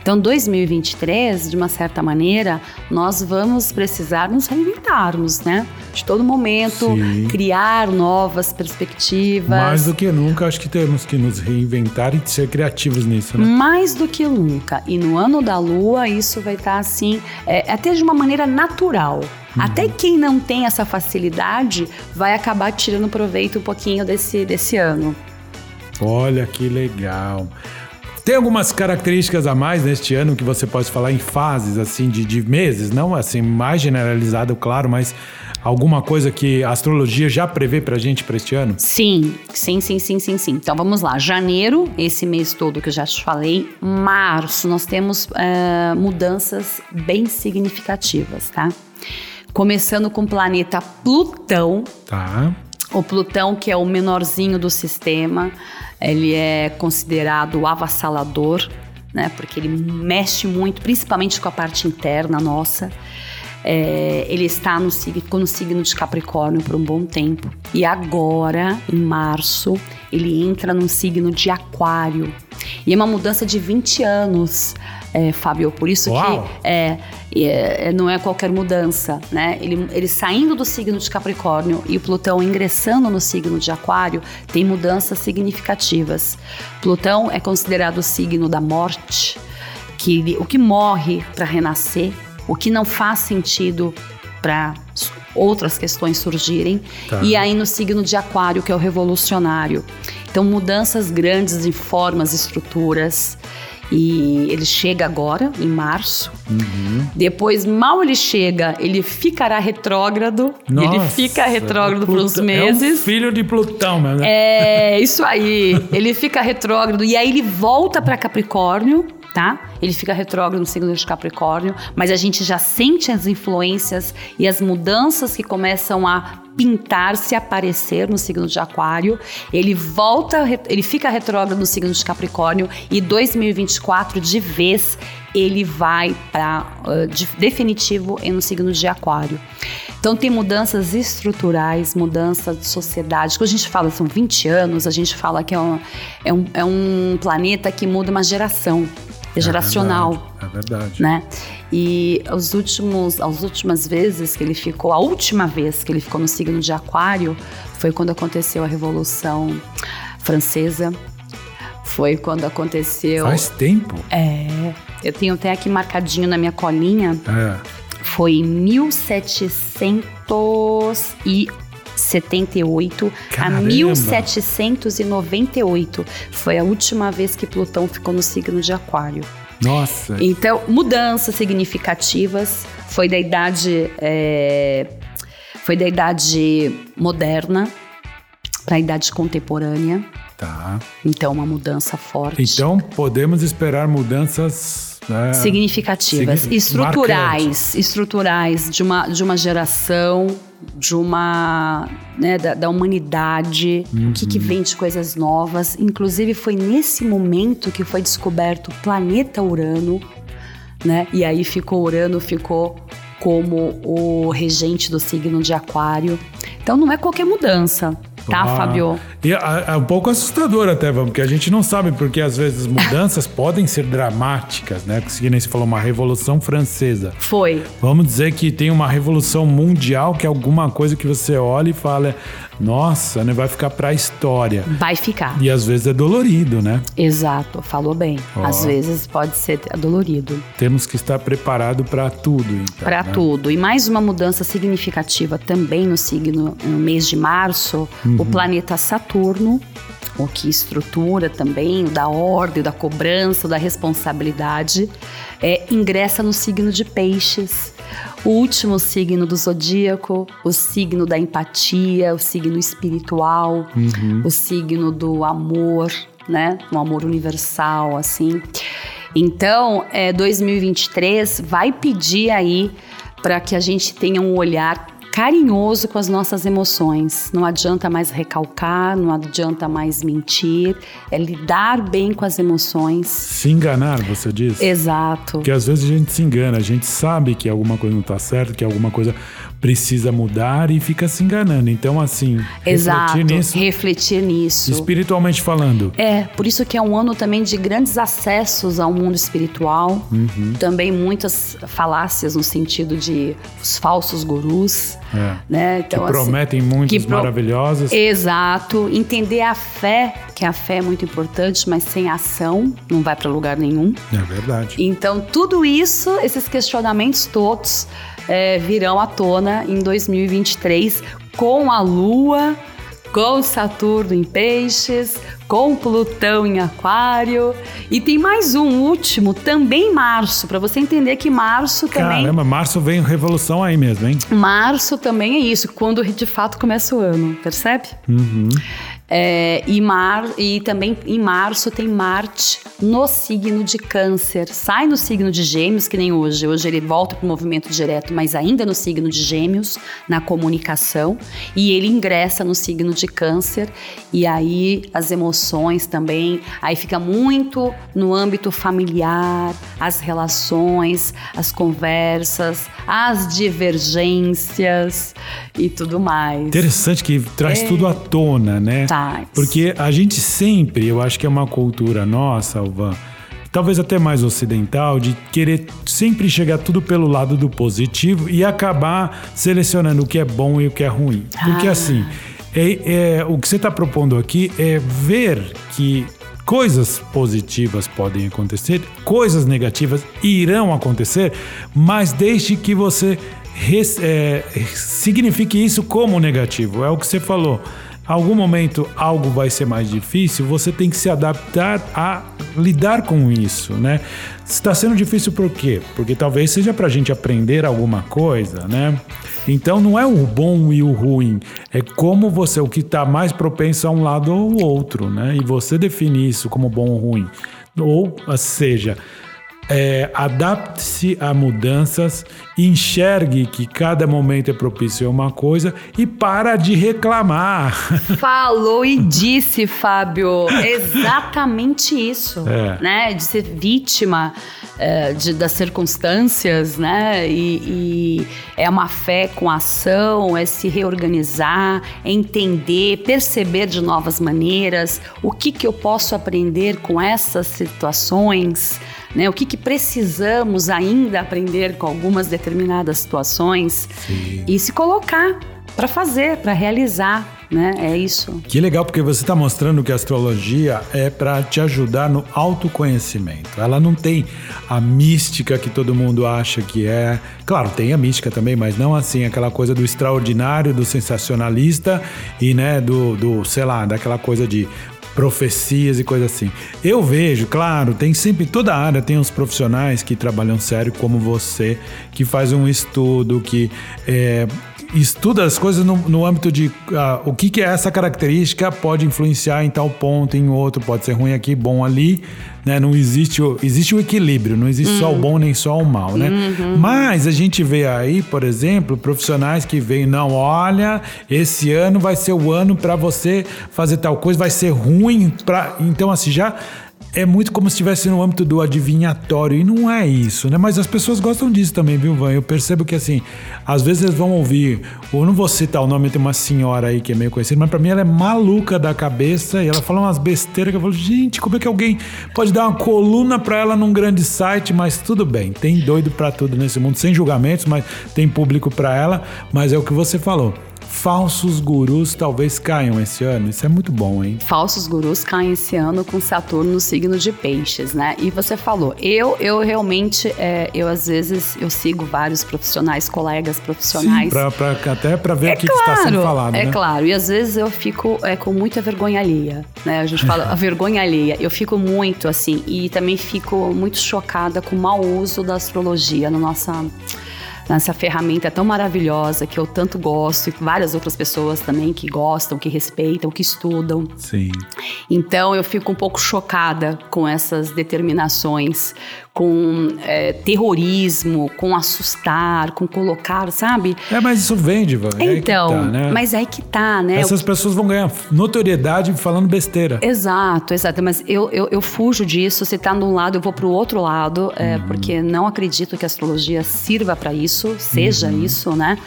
Então, 2023, de uma certa maneira, nós vamos precisar nos reinventarmos, né? De todo momento, Sim. criar novas perspectivas. Mais do que nunca, acho que temos que nos reinventar e ser criativos nisso, né? Mais do que nunca. E no ano da lua, isso vai estar assim, é, até de uma maneira natural. Até quem não tem essa facilidade vai acabar tirando proveito um pouquinho desse, desse ano. Olha que legal. Tem algumas características a mais neste ano que você pode falar em fases, assim, de, de meses? Não assim, mais generalizado, claro, mas alguma coisa que a astrologia já prevê pra gente pra este ano? Sim, sim, sim, sim, sim, sim. Então vamos lá. Janeiro, esse mês todo que eu já te falei. Março, nós temos é, mudanças bem significativas, tá? Começando com o planeta Plutão, Tá. O Plutão, que é o menorzinho do sistema, ele é considerado avassalador, né? Porque ele mexe muito, principalmente com a parte interna nossa. É, ele está no ficou no signo de Capricórnio por um bom tempo. E agora, em março, ele entra no signo de Aquário. E é uma mudança de 20 anos, é, Fábio. Por isso Uau! que é, é, não é qualquer mudança, né? Ele, ele saindo do signo de Capricórnio e o Plutão ingressando no signo de Aquário tem mudanças significativas. Plutão é considerado o signo da morte, que o que morre para renascer, o que não faz sentido para outras questões surgirem. Tá. E aí no signo de Aquário, que é o revolucionário. Então, mudanças grandes em formas, estruturas. E ele chega agora, em março. Depois, mal ele chega, ele ficará retrógrado. ele Nossa, fica retrógrado por uns meses. É um filho de Plutão, né? É, isso aí. Ele fica retrógrado e aí ele volta para Capricórnio, tá? Ele fica retrógrado no signo de Capricórnio, mas a gente já sente as influências e as mudanças que começam a pintar-se, aparecer no signo de Aquário. Ele volta, ele fica retrógrado no signo de Capricórnio e 2024 de vez ele vai para uh, de, definitivo no signo de Aquário. Então tem mudanças estruturais, mudança de sociedade. Quando a gente fala são 20 anos, a gente fala que é um, é um, é um planeta que muda uma geração é geracional. É verdade, é verdade. Né? E os últimos, as últimas vezes que ele ficou, a última vez que ele ficou no signo de Aquário foi quando aconteceu a Revolução Francesa. Foi quando aconteceu. Faz tempo? É. Eu tenho até aqui marcadinho na minha colinha. É. Foi em 1778 Caramba. a 1798. Foi a última vez que Plutão ficou no signo de Aquário. Nossa. Então, mudanças significativas. Foi da idade. é, foi da idade moderna para a idade contemporânea. Tá. Então, uma mudança forte. Então podemos esperar mudanças né, significativas, signi- estruturais, marcantes. estruturais de uma, de uma geração, de uma né, da, da humanidade, o que, Uhum. que vem de coisas novas. Inclusive foi nesse momento que foi descoberto o planeta Urano, né? E aí ficou Urano ficou como o regente do signo de Aquário. Então não é qualquer mudança, tá, Ah, Fabio? E é, é um pouco assustador até, vamos, porque a gente não sabe, porque às vezes mudanças [laughs] podem ser dramáticas, né? Que nem você falou, uma revolução francesa. Foi. Vamos dizer que tem uma revolução mundial, que é alguma coisa que você olha e fala, nossa, né, vai ficar pra história. Vai ficar. E às vezes é dolorido, né? Exato, falou bem. Ó. Às vezes pode ser dolorido. Temos que estar preparado para tudo, então. Para né? tudo. E mais uma mudança significativa também no signo, no mês de março, o planeta Saturno, o que estrutura também, o da ordem, o da cobrança, o da responsabilidade, é, ingressa no signo de Peixes. O último signo do zodíaco, o signo da empatia, o signo espiritual, o signo do amor, né? Um amor universal, assim. Então, é, 2023 vai pedir aí para que a gente tenha um olhar carinhoso com as nossas emoções. Não adianta mais recalcar, não adianta mais mentir, é lidar bem com as emoções. Se enganar, você diz? Exato. Porque às vezes a gente se engana, a gente sabe que alguma coisa não tá certa, que alguma coisa precisa mudar e fica se enganando. Então, assim, Exato. refletir nisso, Refletir nisso. espiritualmente falando. É, por isso que é um ano também de grandes acessos ao mundo espiritual. Uhum. Também muitas falácias no sentido de os falsos gurus, É. né? Que Então, assim, prometem muitos que pro- maravilhosos. Exato. Entender a fé, que a fé é muito importante, mas sem ação não vai para lugar nenhum. É verdade. Então, tudo isso, esses questionamentos todos é, virão à tona em 2023 com a Lua, com Saturno em Peixes, com Plutão em Aquário. E tem mais um último, também março, para você entender que março também. Caramba, março vem revolução aí mesmo, hein? Março também é isso, quando de fato começa o ano, percebe? Uhum. É, e, mar, e também em março tem Marte no signo de Câncer. Sai no signo de Gêmeos, que nem hoje. Hoje ele volta para o movimento direto, mas ainda no signo de Gêmeos, na comunicação. E ele ingressa no signo de Câncer. E aí as emoções também. Aí fica muito no âmbito familiar, as relações, as conversas, as divergências e tudo mais. Interessante que traz tudo à tona, né? Traz. Porque a gente sempre, eu acho que é uma cultura nossa, Alvan, talvez até mais ocidental, de querer sempre chegar tudo pelo lado do positivo e acabar selecionando o que é bom e o que é ruim. Porque Ah. assim, é, é- o que você está propondo aqui é ver que coisas positivas podem acontecer, coisas negativas irão acontecer, mas desde que você res- é, signifique isso como negativo. É o que você falou. Algum momento algo vai ser mais difícil, você tem que se adaptar a lidar com isso, né? Está sendo difícil por quê? Porque talvez seja para a gente aprender alguma coisa, né? Então não é o bom e o ruim, é como você, o que está mais propenso a um lado ou outro, né? E você define isso como bom ou ruim. Ou seja, é, adapte-se a mudanças, enxergue que cada momento é propício a uma coisa e para de reclamar. [laughs] Falou e disse, Fábio, exatamente isso, É. né? De ser vítima é, de- das circunstâncias, né? E, e é uma fé com ação, é se reorganizar, é entender, perceber de novas maneiras, o que que eu posso aprender com essas situações, né? O que que precisamos ainda aprender com algumas determinadas situações e se colocar para fazer, para realizar, né? É isso. Que legal, porque você está mostrando que a astrologia é para te ajudar no autoconhecimento. Ela não tem a mística que todo mundo acha que é. Claro, tem a mística também, mas não assim, aquela coisa do extraordinário, do sensacionalista e, né, do, do sei lá, daquela coisa de profecias e coisa assim. Eu vejo, claro, tem sempre toda área tem os profissionais que trabalham sério como você, que faz um estudo, que é, estuda as coisas no, no âmbito de ah, o que, que é essa característica pode influenciar em tal ponto, em outro, pode ser ruim aqui, bom ali, né? Não existe o, existe o equilíbrio, não existe só o bom nem só o mal, né? Mas a gente vê aí, por exemplo, profissionais que veem, não, olha, esse ano vai ser o ano para você fazer tal coisa, vai ser ruim para, então assim já é muito como se estivesse no âmbito do adivinhatório, e não é isso, né? Mas as pessoas gostam disso também, viu, Van? Eu percebo que, assim, às vezes eles vão ouvir, eu não vou citar o nome, tem uma senhora aí que é meio conhecida, mas pra mim ela é maluca da cabeça e ela fala umas besteiras que eu falo, gente, como é que alguém pode dar uma coluna pra ela num grande site? Mas tudo bem, tem doido pra tudo nesse mundo, sem julgamentos, mas tem público pra ela, mas é o que você falou. Falsos gurus talvez caiam esse ano. Isso é muito bom, hein? Falsos gurus caem esse ano com Saturno no signo de peixes, né? E você falou, eu, eu realmente, é, eu às vezes, eu sigo vários profissionais, colegas profissionais. Sim, pra, pra- até pra ver É o que, que está sendo falado, é né? claro. E às vezes eu fico é, com muita vergonha alheia, né? A gente fala [laughs] a vergonha alheia. Eu fico muito assim e também fico muito chocada com o mau uso da astrologia na nossa nessa ferramenta tão maravilhosa que eu tanto gosto e várias outras pessoas também que gostam, que respeitam, que estudam. Sim. Então eu fico um pouco chocada com essas determinações, com é, terrorismo, com assustar, com colocar, sabe? É, mas isso vende, Van. É Então, tá, né? mas aí que tá, né? Essas pessoas vão ganhar notoriedade falando besteira. Exato, exato. Mas eu, eu, eu fujo disso. Se tá de um lado, eu vou pro outro lado, é, Uhum. porque não acredito que a astrologia sirva para isso, seja Uhum. isso, né?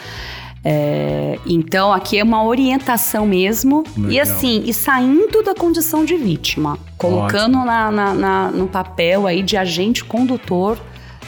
É, então aqui é uma orientação mesmo e Legal. assim e saindo da condição de vítima colocando na, na- na- no papel aí de agente condutor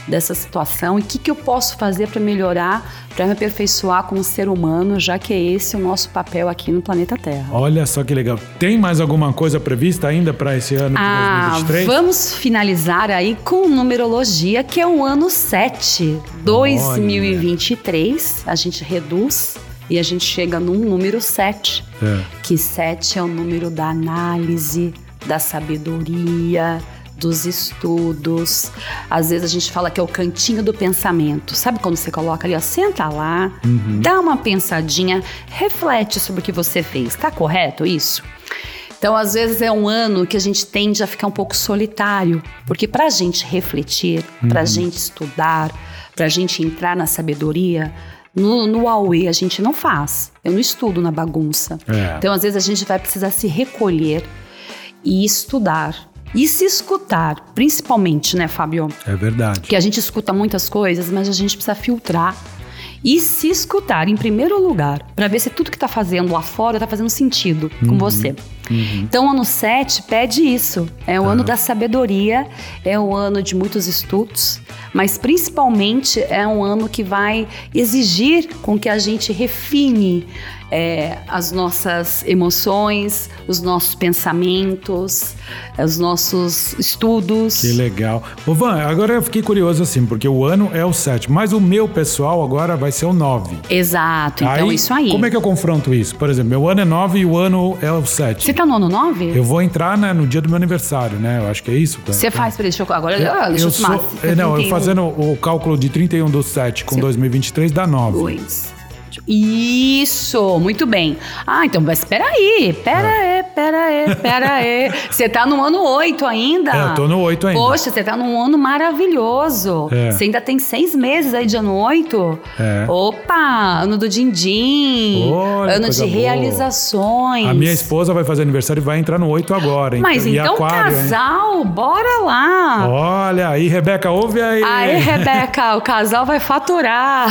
dessa situação e o que, que eu posso fazer para melhorar para me aperfeiçoar como ser humano já que é esse o nosso papel aqui no planeta Terra Olha só que legal. Tem mais alguma coisa prevista ainda para esse ano de Ah, 2023? vamos finalizar aí com numerologia, que é o ano 7, 2023. A gente reduz e a gente chega num número 7, É. que 7 é o número da análise, da sabedoria, dos estudos. Às vezes a gente fala que é o cantinho do pensamento. Sabe quando você coloca ali, ó, senta lá, dá uma pensadinha, reflete sobre o que você fez. Tá correto isso? Então, às vezes é um ano que a gente tende a ficar um pouco solitário, porque para a gente refletir, para a gente estudar, para a gente entrar na sabedoria, no, no Aue a gente não faz. Eu não estudo na bagunça. É. Então, às vezes a gente vai precisar se recolher e estudar. E se escutar, principalmente, né, Fábio? É verdade. Porque a gente escuta muitas coisas, mas a gente precisa filtrar e se escutar em primeiro lugar, para ver se tudo que tá fazendo lá fora tá fazendo sentido com você. Então, o ano 7 pede isso. É o ano da sabedoria, é o ano de muitos estudos, mas principalmente é um ano que vai exigir com que a gente refine é, as nossas emoções, os nossos pensamentos, os nossos estudos. Que legal. Ô Van, agora eu fiquei curioso assim, porque o ano é o 7, mas o meu pessoal agora vai ser o 9. Exato, então isso aí. Como é que eu confronto isso? Por exemplo, meu ano é 9 e o ano é o 7. Você tá no ano 9? Eu vou entrar né, no dia do meu aniversário, né? Eu acho que é isso. Van. Você faz, peraí, deixa eu. Agora, ah, deixa eu, eu sou, é, não, eu fazendo o cálculo de 31 do 7 com 2023 dá 9. Dois. Isso, muito bem. Ah, então, mas peraí, pera aí, pera aí, pera aí. [laughs] Você tá no ano 8 ainda? É, eu tô no 8 ainda. Poxa, você tá num ano maravilhoso. É. Você ainda tem seis meses aí de ano 8. É. Opa, ano do din-din. Ano de boa. realizações. A minha esposa vai fazer aniversário e vai entrar no 8 agora. Mas e então, aquário, hein? casal, bora lá. Olha aí, Rebeca, ouve aí. Aí, [laughs] Rebeca, o casal vai faturar.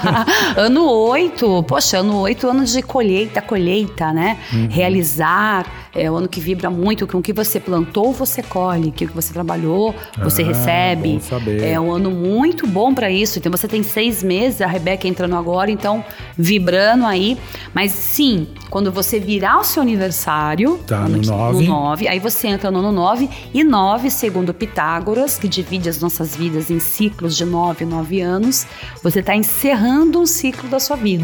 [laughs] ano 8, poxa, ano 8, ano de colheita, colheita, né? Uhum. Realizar, é o ano que vibra muito com o que você plantou, você colhe, o que você trabalhou, você Ah, recebe. bom saber. É um ano muito bom para isso. Então você tem seis meses, a Rebeca entrando agora, então vibrando aí. Mas sim, quando você virar o seu aniversário, Tá, no que- nove. 9, aí você entra no ano 9 e 9, segundo Pitágoras, que divide as nossas vidas em ciclos de 9 em 9 anos, você está encerrando um ciclo da sua vida.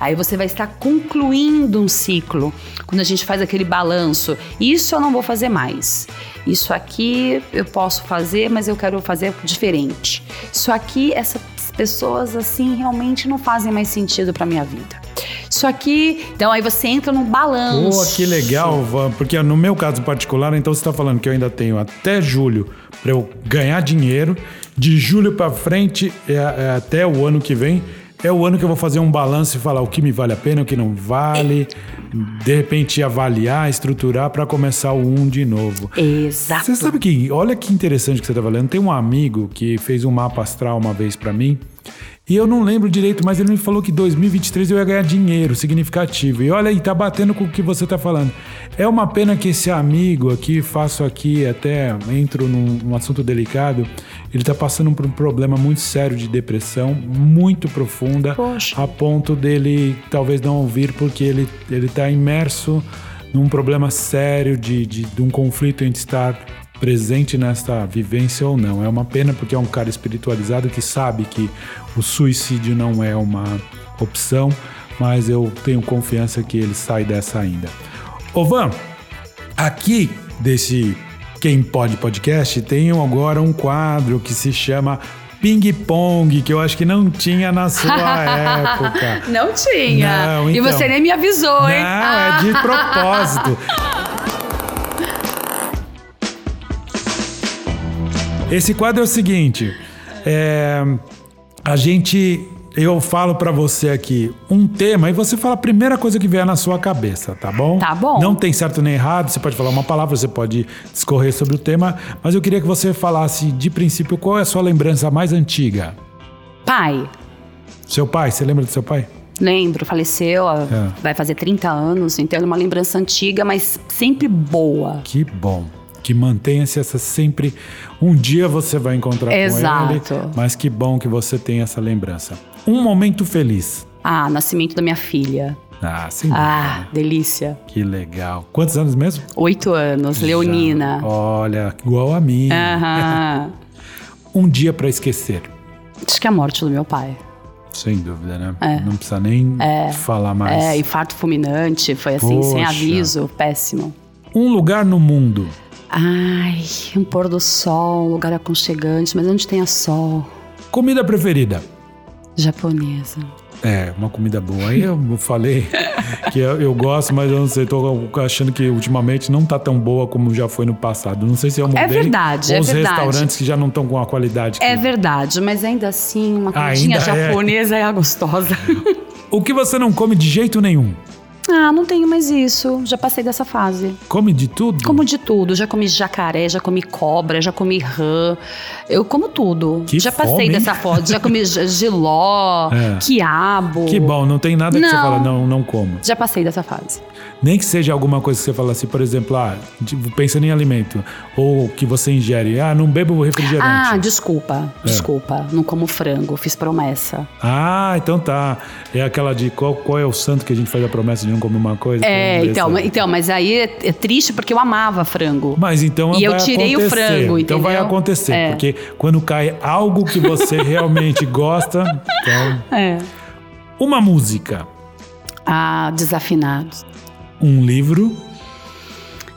Aí você vai estar concluindo um ciclo. Quando a gente faz aquele balanço, isso eu não vou fazer mais. Isso aqui eu posso fazer, mas eu quero fazer diferente. Isso aqui, essas pessoas assim realmente não fazem mais sentido para minha vida. Isso aqui, então aí você entra num balanço. Pô, que legal, porque no meu caso particular, então você está falando que eu ainda tenho até julho para eu ganhar dinheiro. De julho para frente, é, é até o ano que vem, é o ano que eu vou fazer um balanço e falar o que me vale a pena, o que não vale. De repente avaliar, estruturar para começar o um de novo. Exato. Você sabe que, olha que interessante que você tá falando. Tem um amigo que fez um mapa astral uma vez pra mim. E eu não lembro direito, mas ele me falou que 2023 eu ia ganhar dinheiro significativo. E olha aí, tá batendo com o que você tá falando. É uma pena que esse amigo aqui, faço aqui, até entro num, num assunto delicado, ele tá passando por um problema muito sério de depressão, muito profunda, Poxa. a ponto dele talvez não ouvir, porque ele, ele tá imerso num problema sério de, de, de um conflito entre estar presente nesta vivência ou não. É uma pena porque é um cara espiritualizado que sabe que o suicídio não é uma opção, mas eu tenho confiança que ele sai dessa ainda. Ô Van, aqui desse Quem Pode Podcast tem agora um quadro que se chama Ping Pong, que eu acho que não tinha na sua [laughs] época. Não tinha. Não, E então. você nem me avisou, Não, hein? Ah. é de propósito. [laughs] Esse quadro é o seguinte: é, a gente, eu falo pra você aqui um tema e você fala a primeira coisa que vier na sua cabeça, tá bom? Tá bom. Não tem certo nem errado. Você pode falar uma palavra, você pode discorrer sobre o tema, mas eu queria que você falasse de princípio qual é a sua lembrança mais antiga. Pai, Seu pai, você lembra do seu pai? lembro, faleceu, É. vai fazer 30 anos, então é uma lembrança antiga, mas sempre boa. Que bom. Que mantenha-se essa sempre. Um dia você vai encontrar Exato. com ele, mas que bom que você tem essa lembrança. Um momento feliz. Ah, nascimento da minha filha. Ah, sim. Ah, delícia. Que legal. Quantos anos mesmo? Oito anos, Leonina. Já. Olha, igual a mim. Aham. [laughs] Um dia pra esquecer. Acho que é a morte do meu pai. Sem dúvida, né? Não precisa nem falar mais. É, infarto fulminante, foi assim, sem Poxa. aviso, péssimo. Um lugar no mundo. Ai, um pôr do sol, um lugar aconchegante, mas onde tenha sol. Comida preferida. Japonesa. É, uma comida boa. Aí eu [laughs] falei que eu, eu gosto, mas eu não sei, tô achando que ultimamente não tá tão boa como já foi no passado. Não sei se eu mudei. verdade, ou é os verdade. restaurantes que já não estão com a qualidade. que- É verdade, mas ainda assim, uma comidinha Ainda é. japonesa é a gostosa. O que você não come de jeito nenhum? Ah, não tenho mais isso. Já passei dessa fase. Come de tudo? Como de tudo. Já comi jacaré, já comi cobra, já comi rã. Eu como tudo. Que já passei fome, hein? dessa foto. Já comi [laughs] giló, É. quiabo. Que bom, não tem nada que você Não. fala, não, não como. Já passei dessa fase. Nem que seja alguma coisa que você fala assim, por exemplo, ah, tipo, pensando em alimento, ou que você ingere, ah, não bebo refrigerante. Ah, desculpa. É. Desculpa. Não como frango. Fiz promessa. Ah, então tá. É aquela de qual, qual é o santo que a gente faz a promessa de não comer uma coisa? É, Então, então, então, mas aí é, é triste porque eu amava frango. Mas então E eu tirei o acontecer. frango, Então vai entendeu? acontecer, É. porque quando cai algo que você [laughs] realmente gosta, então É. uma música, Ah, desafinados. Um livro,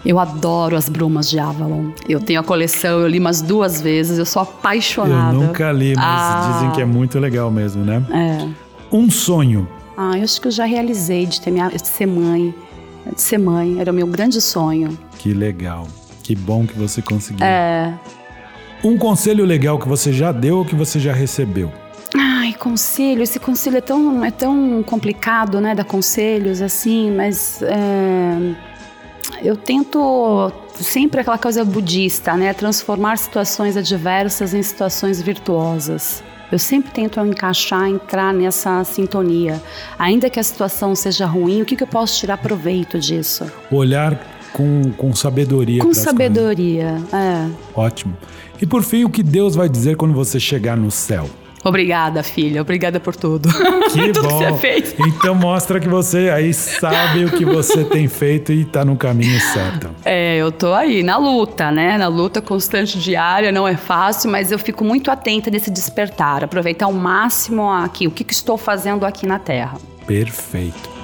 Eu adoro as brumas de Avalon. Eu tenho a coleção, eu li umas duas vezes, eu sou apaixonada. eu nunca li, mas Ah. dizem que é muito legal mesmo, né? É. Um sonho, Ah, eu acho que eu já realizei de, ter minha, de ser mãe. De ser mãe, era o meu grande sonho. Que legal. Que bom que você conseguiu. É. Um conselho legal que você já deu ou que você já recebeu? Conselho, esse conselho é tão, é tão complicado, né, dar conselhos assim, mas é, eu tento sempre aquela coisa budista, né, transformar situações adversas em situações virtuosas. Eu sempre tento encaixar, entrar nessa sintonia. Ainda que a situação seja ruim, o que, que eu posso tirar proveito disso? Olhar com, com sabedoria. Com sabedoria, é. Ótimo. E por fim, o que Deus vai dizer quando você chegar no céu? Obrigada, filha. Obrigada por tudo. Que [laughs] tudo bom. que você fez. Então mostra que você aí sabe o que você tem feito e tá no caminho certo. É, eu tô aí na luta, né? Na luta constante diária, não é fácil, mas eu fico muito atenta nesse despertar, aproveitar ao máximo aqui, o que, que estou fazendo aqui na Terra. Perfeito.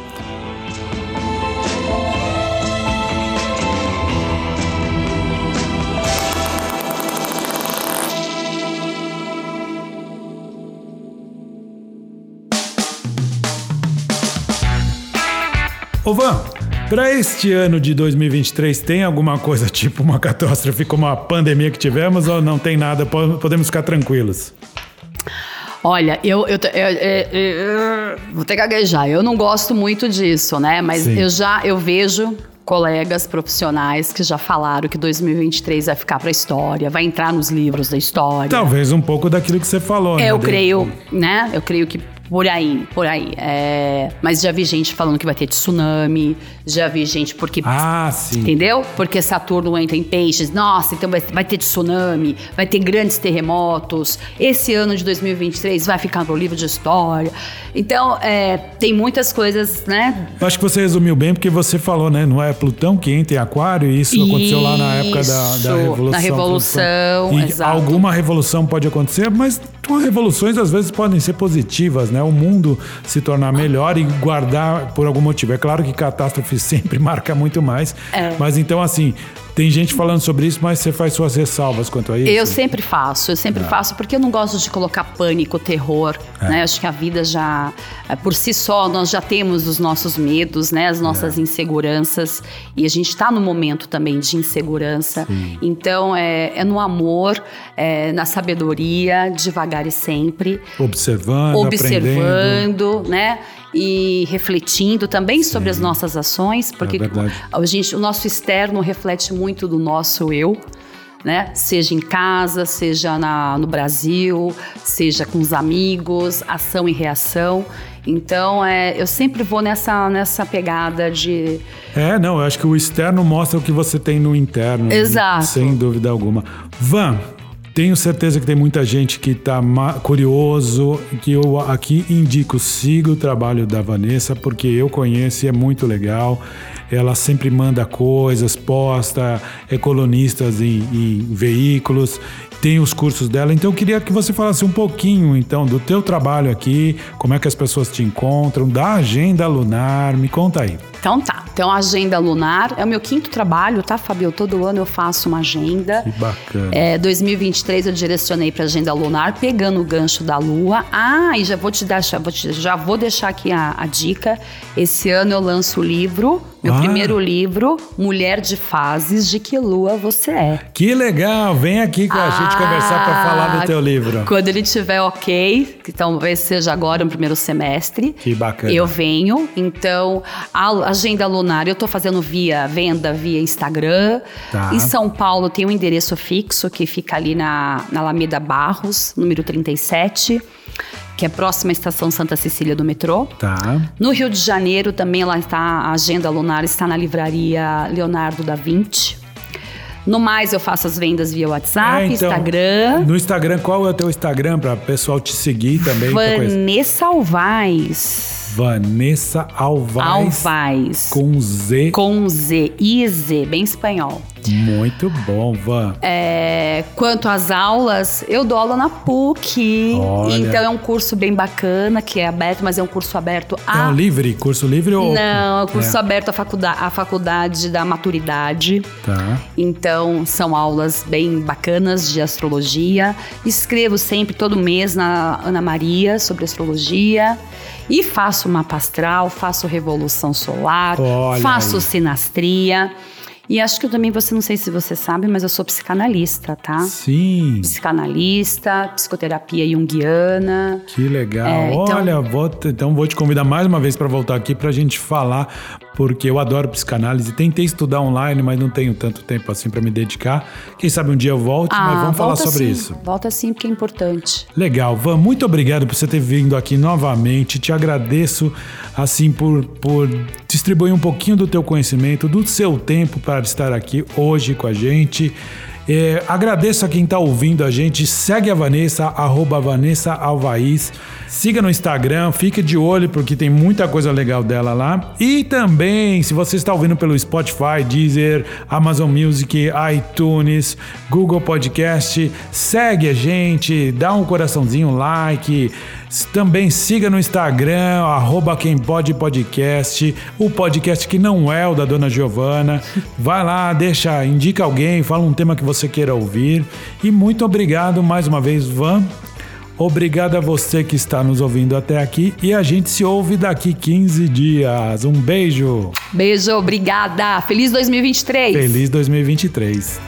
Ô Van, para este ano de 2023 tem alguma coisa [laughs] tipo uma catástrofe como a pandemia que tivemos ou não tem nada? Po- Podemos ficar tranquilos? Olha, eu, eu, eu- eu- vou ter que gaguejar. Eu não gosto muito disso, né? Mas Sim. eu já eu vejo colegas profissionais que já falaram que 2023 vai ficar para a história, vai entrar nos livros da história. Talvez um pouco daquilo que você falou, né? É, eu De- creio, né? Eu creio que por aí, por aí. É, mas já vi gente falando que vai ter tsunami, já vi gente porque. Ah, sim. Entendeu? Porque Saturno entra em peixes. Nossa, então vai, vai ter tsunami, vai ter grandes terremotos. Esse ano de 2023 vai ficar no livro de história. Então, é, tem muitas coisas, né? Eu acho que você resumiu bem porque você falou, né? Não é Plutão que entra em Aquário e isso aconteceu lá na época da, da Isso, Revolução. na Revolução, e exato. alguma revolução pode acontecer, mas revoluções às vezes podem ser positivas, né? O mundo se tornar melhor e guardar por algum motivo. É claro que catástrofe [laughs] sempre marca muito mais, É. mas então assim, tem gente falando sobre isso, mas você faz suas ressalvas quanto a isso? Eu sempre faço, eu sempre faço, porque eu não gosto de colocar pânico, terror, né? Acho que a vida já, eh, por si só, nós já temos os nossos medos, né? As nossas inseguranças, e a gente está no momento também de insegurança. Então, é, é no amor, é na sabedoria, devagar e sempre, Observando, aprendendo. observando, né? E refletindo também sobre as nossas ações, porque verdade. a gente, o nosso externo reflete muito do nosso eu, né? Seja em casa, seja na, no Brasil, seja com os amigos, ação e reação. Então, é, eu sempre vou nessa, nessa pegada de. É, não, eu acho que o externo mostra o que você tem no interno. Exato. Sem dúvida alguma. Van, tenho certeza que tem muita gente que está curioso, que eu aqui indico, siga o trabalho da Vanessa, porque eu conheço e é muito legal. Ela sempre manda coisas, posta, é colunistas em, em veículos, tem os cursos dela. Então eu queria que você falasse um pouquinho então do teu trabalho aqui, como é que as pessoas te encontram, da agenda lunar, me conta aí. Então tá. Então, a agenda lunar é o meu quinto trabalho, tá, Fabio? Todo ano eu faço uma agenda. Que bacana. É, 2023 eu direcionei para agenda lunar, pegando o gancho da lua. Ah, e já vou te deixar, vou te- já vou deixar aqui a, a dica. Esse ano eu lanço o livro, meu Ah. primeiro livro, Mulher de Fases, de que lua você é. Que legal! Vem aqui com a gente conversar para falar do teu livro. Quando ele tiver ok, que talvez seja agora no primeiro semestre. Que bacana. Eu venho. Então, a agenda lunar eu tô fazendo via venda via Instagram. Tá. Em São Paulo tem um endereço fixo que fica ali na, na Alameda Barros, número 37, que é próxima à estação Santa Cecília do metrô. Tá. No Rio de Janeiro também lá está a agenda lunar está na livraria Leonardo da Vinci. No mais eu faço as vendas via WhatsApp, É, então, Instagram. No Instagram, qual é o teu Instagram para o pessoal te seguir também? Vanessa Alvaz. Vanessa Alvaz. Alvaz. Com Z. Com Z, I Z, bem espanhol. Muito bom, Van. É, quanto às aulas, eu dou aula na PUC. Olha. Então é um curso bem bacana, que é aberto, mas é um curso aberto É a. um livre? Curso livre ou. Não, é um curso É, aberto à faculdade, à faculdade da maturidade. Tá. Então, são aulas bem bacanas de astrologia. Escrevo sempre, todo mês, na Ana Maria sobre astrologia. E faço mapa astral, faço revolução solar, Olha faço aí. sinastria. E acho que eu também, você não sei se você sabe, mas eu sou psicanalista, tá? Sim. Psicanalista, psicoterapia junguiana. Que legal. É, então- Olha, vou então vou te convidar mais uma vez para voltar aqui para a gente falar, porque eu adoro psicanálise. Tentei estudar online, mas não tenho tanto tempo assim para me dedicar. Quem sabe um dia eu volte, mas vamos falar Ah, sobre sim, isso. Volta sim, porque é importante. Legal, Van, muito obrigado por você ter vindo aqui novamente. Te agradeço assim por, por distribuir um pouquinho do teu conhecimento, do seu tempo para estar aqui hoje com a gente. É, agradeço a quem está ouvindo a gente. Segue a Vanessa, arroba Vanessa Alvaiz. Siga no Instagram, fique de olho porque tem muita coisa legal dela lá. E também, se você está ouvindo pelo Spotify, Deezer, Amazon Music, iTunes, Google Podcast, segue a gente, dá um coraçãozinho, like. Também siga no Instagram, arroba quem pode podcast, o podcast que não é o da Dona Giovana. Vai lá, deixa, indica alguém, fala um tema que você queira ouvir. E muito obrigado mais uma vez, Van. Obrigado a você que está nos ouvindo até aqui e a gente se ouve daqui 15 dias. Um beijo. Beijo, obrigada. Feliz 2023. Feliz 2023.